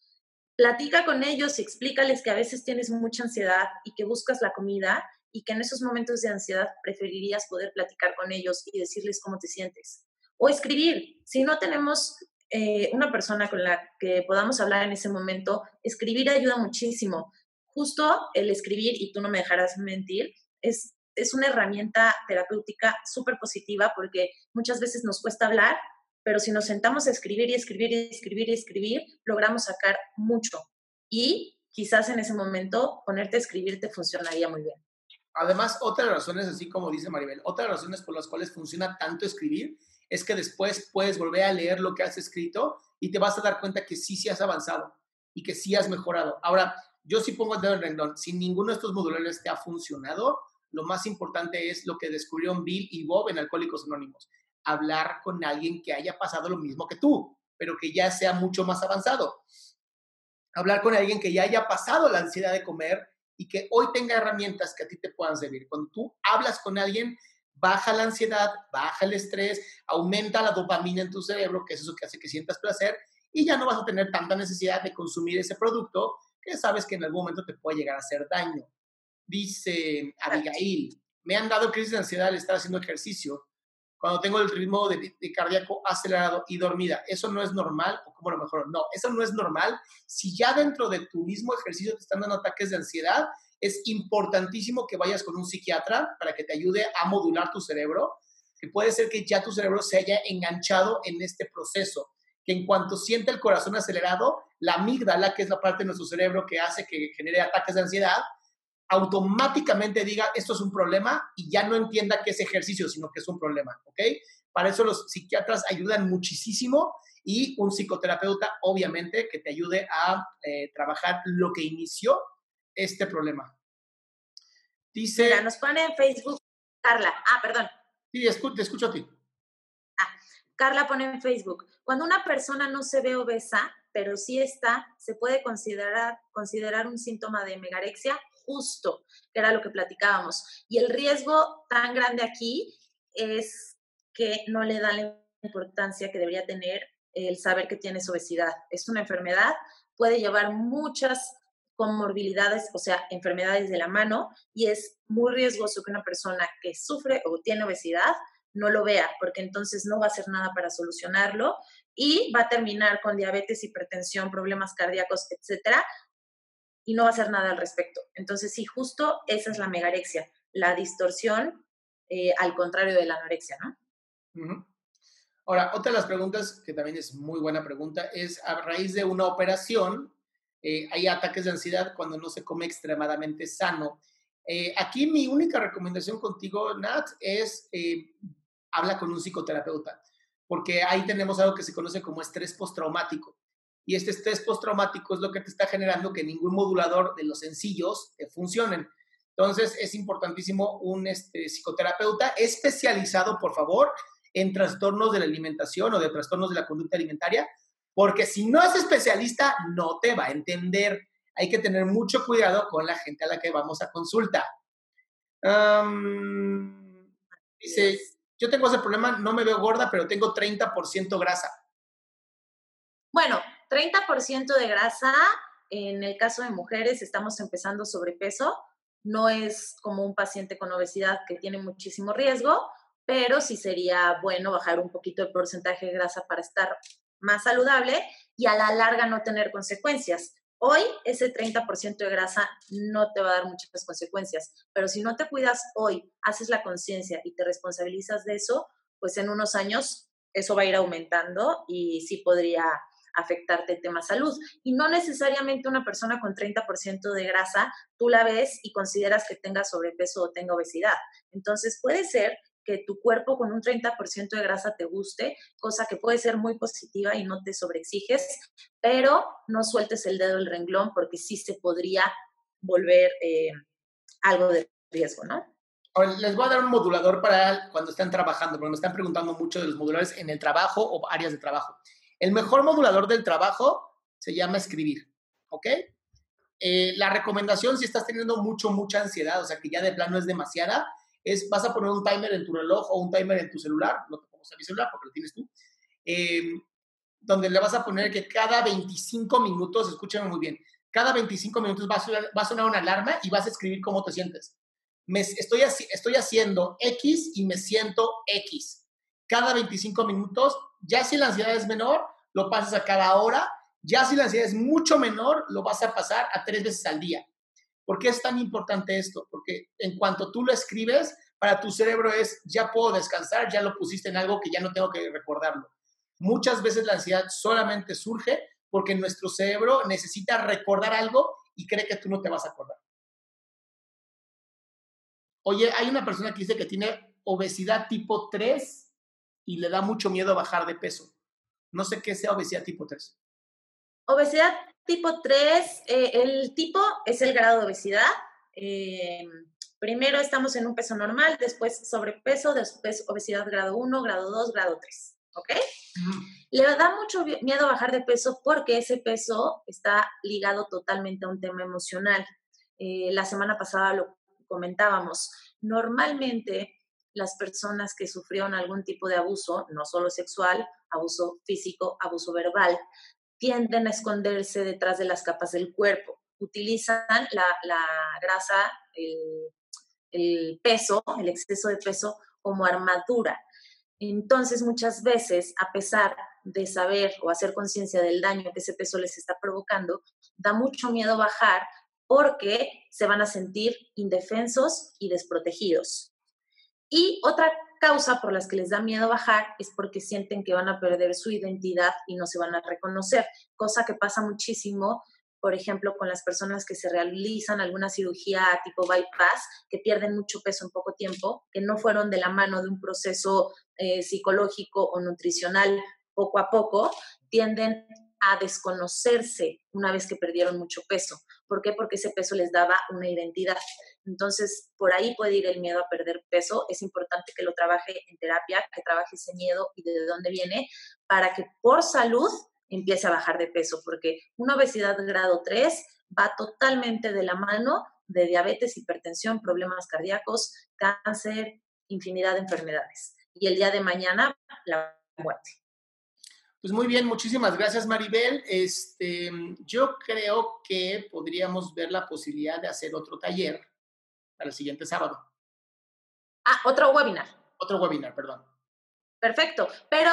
Platica con ellos y explícales que a veces tienes mucha ansiedad y que buscas la comida y que en esos momentos de ansiedad preferirías poder platicar con ellos y decirles cómo te sientes. O escribir. Si no tenemos eh, una persona con la que podamos hablar en ese momento, escribir ayuda muchísimo. Justo el escribir, y tú no me dejarás mentir, es, es una herramienta terapéutica súper positiva porque muchas veces nos cuesta hablar, pero si nos sentamos a escribir y escribir y escribir y escribir, logramos sacar mucho. Y quizás en ese momento ponerte a escribir te funcionaría muy bien. Además, otras razones, así como dice Maribel, otras razones por las cuales funciona tanto escribir es que después puedes volver a leer lo que has escrito y te vas a dar cuenta que sí, sí has avanzado y que sí has mejorado. Ahora, yo sí pongo el dedo en el. Si ninguno de estos modulares te ha funcionado, lo más importante es lo que descubrieron Bill y Bob en Alcohólicos Anónimos. Hablar con alguien que haya pasado lo mismo que tú, pero que ya sea mucho más avanzado. Hablar con alguien que ya haya pasado la ansiedad de comer y que hoy tenga herramientas que a ti te puedan servir. Cuando tú hablas con alguien, baja la ansiedad, baja el estrés, aumenta la dopamina en tu cerebro, que es eso que hace que sientas placer, y ya no vas a tener tanta necesidad de consumir ese producto que sabes que en algún momento te puede llegar a hacer daño. Dice Abigail, me han dado crisis de ansiedad al estar haciendo ejercicio cuando tengo el ritmo de, cardíaco acelerado y dormida. ¿Eso no es normal o cómo lo mejor? No, eso no es normal. Si ya dentro de tu mismo ejercicio te están dando ataques de ansiedad, es importantísimo que vayas con un psiquiatra para que te ayude a modular tu cerebro, que puede ser que ya tu cerebro se haya enganchado en este proceso, que en cuanto siente el corazón acelerado, la amígdala, que es la parte de nuestro cerebro que hace que genere ataques de ansiedad, automáticamente diga esto es un problema y ya no entienda que es ejercicio, sino que es un problema, ¿ok? Para eso los psiquiatras ayudan muchísimo y un psicoterapeuta, obviamente, que te ayude a eh, trabajar lo que inició este problema. Dice... Mira, nos pone en Facebook Carla. Ah, perdón. Sí, te escucho a ti. Ah, Carla pone en Facebook, cuando una persona no se ve obesa, pero sí está, se puede considerar, considerar un síntoma de megarexia justo, que era lo que platicábamos. Y el riesgo tan grande aquí es que no le da la importancia que debería tener el saber que tienes obesidad. Es una enfermedad, puede llevar muchas comorbilidades, o sea, enfermedades de la mano, y es muy riesgoso que una persona que sufre o tiene obesidad no lo vea, porque entonces no va a hacer nada para solucionarlo y va a terminar con diabetes, hipertensión, problemas cardíacos, etcétera, y no va a hacer nada al respecto. Entonces, sí, justo esa es la megarexia, la distorsión eh, al contrario de la anorexia, ¿no? Ahora, otra de las preguntas, que también es muy buena pregunta, es a raíz de una operación, eh, hay ataques de ansiedad cuando no se come extremadamente sano. Eh, aquí mi única recomendación contigo, Nat, es habla con un psicoterapeuta, porque ahí tenemos algo que se conoce como estrés postraumático y este estrés postraumático es lo que te está generando que ningún modulador de los sencillos te funcionen. Entonces es importantísimo un este, psicoterapeuta especializado, por favor, en trastornos de la alimentación o de trastornos de la conducta alimentaria, porque si no es especialista, no te va a entender. Hay que tener mucho cuidado con la gente a la que vamos a consulta. dice, yo tengo ese problema, no me veo gorda, pero tengo 30% grasa. Bueno, 30% de grasa, en el caso de mujeres estamos empezando sobrepeso, no es como un paciente con obesidad que tiene muchísimo riesgo, pero sí sería bueno bajar un poquito el porcentaje de grasa para estar más saludable y a la larga no tener consecuencias. Hoy ese 30% de grasa no te va a dar muchas consecuencias, pero si no te cuidas hoy, haces la conciencia y te responsabilizas de eso, pues en unos años eso va a ir aumentando y sí podría afectarte el tema salud. Y no necesariamente una persona con 30% de grasa, tú la ves y consideras que tenga sobrepeso o tenga obesidad. Entonces puede ser que tu cuerpo con un 30% de grasa te guste, cosa que puede ser muy positiva y no te sobreexiges, pero no sueltes el dedo del renglón porque sí se podría volver eh, algo de riesgo, ¿no? les voy a dar un modulador para cuando están trabajando, porque me están preguntando mucho de los moduladores en el trabajo o áreas de trabajo. El mejor modulador del trabajo se llama escribir, ¿ok? Eh, la recomendación, si estás teniendo mucho, mucha ansiedad, o sea, que ya de plano es demasiada, es vas a poner un timer en tu reloj o un timer en tu celular, no te pongo a mi celular porque lo tienes tú, em, donde le vas a poner que cada 25 minutos, escúchame muy bien, cada 25 minutos va a, sonar, va a sonar una alarma y vas a escribir cómo te sientes. Me, estoy, estoy haciendo X y me siento X. Cada 25 minutos ya si la ansiedad es menor, lo pasas a cada hora. Ya si la ansiedad es mucho menor, lo vas a pasar a tres veces al día. ¿Por qué es tan importante esto? Porque en cuanto tú lo escribes, para tu cerebro es, ya puedo descansar, ya lo pusiste en algo que ya no tengo que recordarlo. Muchas veces la ansiedad solamente surge porque nuestro cerebro necesita recordar algo y cree que tú no te vas a acordar. Oye, hay una persona que dice que tiene obesidad tipo 3 y le da mucho miedo bajar de peso. No sé qué sea obesidad tipo 3. Obesidad tipo 3, eh, el tipo es el grado de obesidad. Eh, primero estamos en un peso normal, después sobrepeso, después obesidad grado 1, grado 2, grado 3. ¿Ok? Le da mucho miedo bajar de peso porque ese peso está ligado totalmente a un tema emocional. Eh, la semana pasada lo comentábamos. Normalmente las personas que sufrieron algún tipo de abuso, no solo sexual, abuso físico, abuso verbal, tienden a esconderse detrás de las capas del cuerpo. Utilizan la, grasa, el, peso, el exceso de peso como armadura. Entonces, muchas veces, a pesar de saber o hacer conciencia del daño que ese peso les está provocando, da mucho miedo bajar porque se van a sentir indefensos y desprotegidos. Y otra causa por las que les da miedo bajar es porque sienten que van a perder su identidad y no se van a reconocer, cosa que pasa muchísimo, por ejemplo, con las personas que se realizan alguna cirugía tipo bypass, que pierden mucho peso en poco tiempo, que no fueron de la mano de un proceso eh, psicológico o nutricional poco a poco, tienden a desconocerse una vez que perdieron mucho peso. ¿Por qué? Porque ese peso les daba una identidad. Entonces, por ahí puede ir el miedo a perder peso. Es importante que lo trabaje en terapia, que trabaje ese miedo y de dónde viene, para que por salud empiece a bajar de peso, porque una obesidad grado 3 va totalmente de la mano de diabetes, hipertensión, problemas cardíacos, cáncer, infinidad de enfermedades. Y el día de mañana, la muerte. Pues muy bien, muchísimas gracias Maribel. Este, yo creo que podríamos ver la posibilidad de hacer otro taller para el siguiente sábado. Ah, otro webinar. Otro webinar, perdón. Perfecto, pero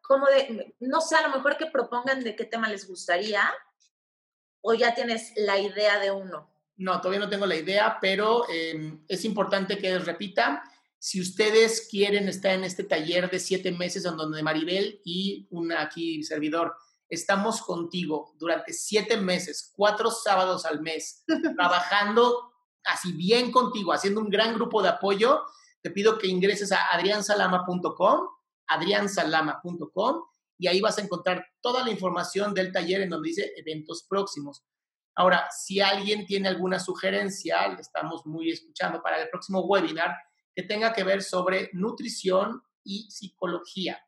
como de, no sé, a lo mejor que propongan de qué tema les gustaría o ya tienes la idea de uno. No, todavía no tengo la idea, pero em, es importante que repita si ustedes quieren estar en este taller de siete meses, en donde Maribel y un aquí servidor estamos contigo durante siete meses, cuatro sábados al mes, trabajando así bien contigo, haciendo un gran grupo de apoyo, te pido que ingreses a adriansalama.com, adriansalama.com, y ahí vas a encontrar toda la información del taller en donde dice eventos próximos. Ahora, si alguien tiene alguna sugerencia, le estamos muy escuchando para el próximo webinar, que tenga que ver sobre nutrición y psicología.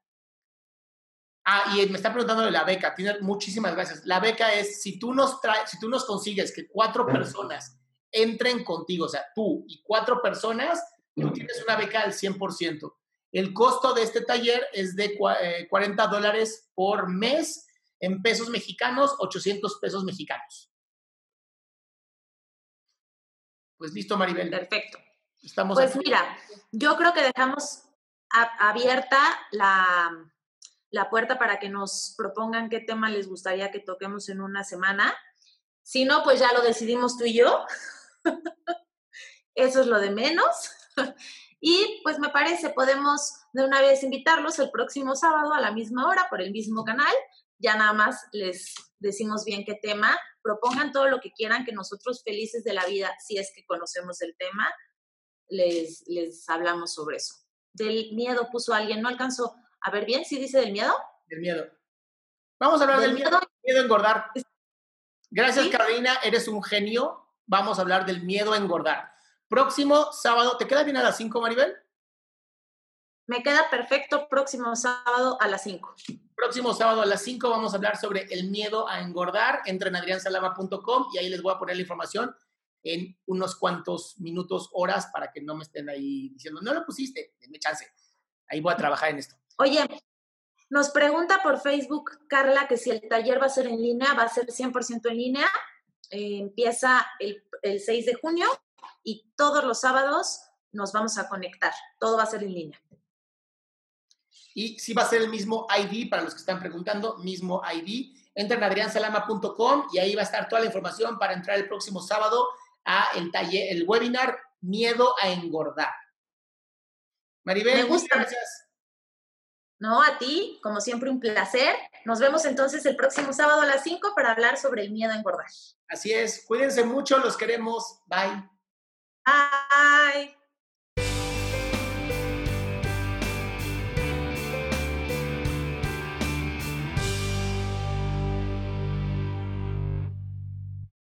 Ah, y me está preguntando de la beca. Tiene muchísimas gracias. La beca es si tú nos traes, si tú nos consigues que cuatro personas entren contigo, o sea, tú y cuatro personas, tú tienes una beca al 100%. El costo de este taller es de 40 eh, dólares por mes en pesos mexicanos, 800 pesos mexicanos. Pues listo, Maribel. Perfecto pues mira, yo creo que dejamos abierta la, la puerta para que nos propongan qué tema les gustaría que toquemos en una semana. Si no, pues ya lo decidimos tú y yo. Eso es lo de menos. Y pues me parece, podemos de una vez invitarlos el próximo sábado a la misma hora por el mismo canal. Ya nada más les decimos bien qué tema. Propongan todo lo que quieran, que nosotros felices de la vida, si es que conocemos el tema, les, les hablamos sobre eso. Del miedo puso alguien, no alcanzó a ver bien si dice del miedo. Del miedo. Vamos a hablar del, miedo, miedo a engordar. Gracias, Carolina, eres un genio. Vamos a hablar del miedo a engordar. Próximo sábado, ¿te queda bien a las 5, Maribel? Me queda perfecto próximo sábado a las 5. Próximo sábado a las 5 vamos a hablar sobre el miedo a engordar. Entren en y ahí les voy a poner la información en unos cuantos minutos, horas, para que no me estén ahí diciendo, no lo pusiste, denme chance. Ahí voy a trabajar en esto. Oye, nos pregunta por Facebook Carla que si el taller va a ser en línea, va a ser 100% en línea. Eh, empieza el, el 6 de junio y todos los sábados nos vamos a conectar. Todo va a ser en línea. Y si va a ser el mismo ID, para los que están preguntando, mismo ID. Entren a adriansalama.com y ahí va a estar toda la información para entrar el próximo sábado a el taller, el webinar Miedo a engordar. Maribel, muchas gracias. No, a ti, como siempre, un placer. Nos vemos entonces el próximo sábado a las 5 para hablar sobre el miedo a engordar. Así es, cuídense mucho, los queremos. Bye. Bye.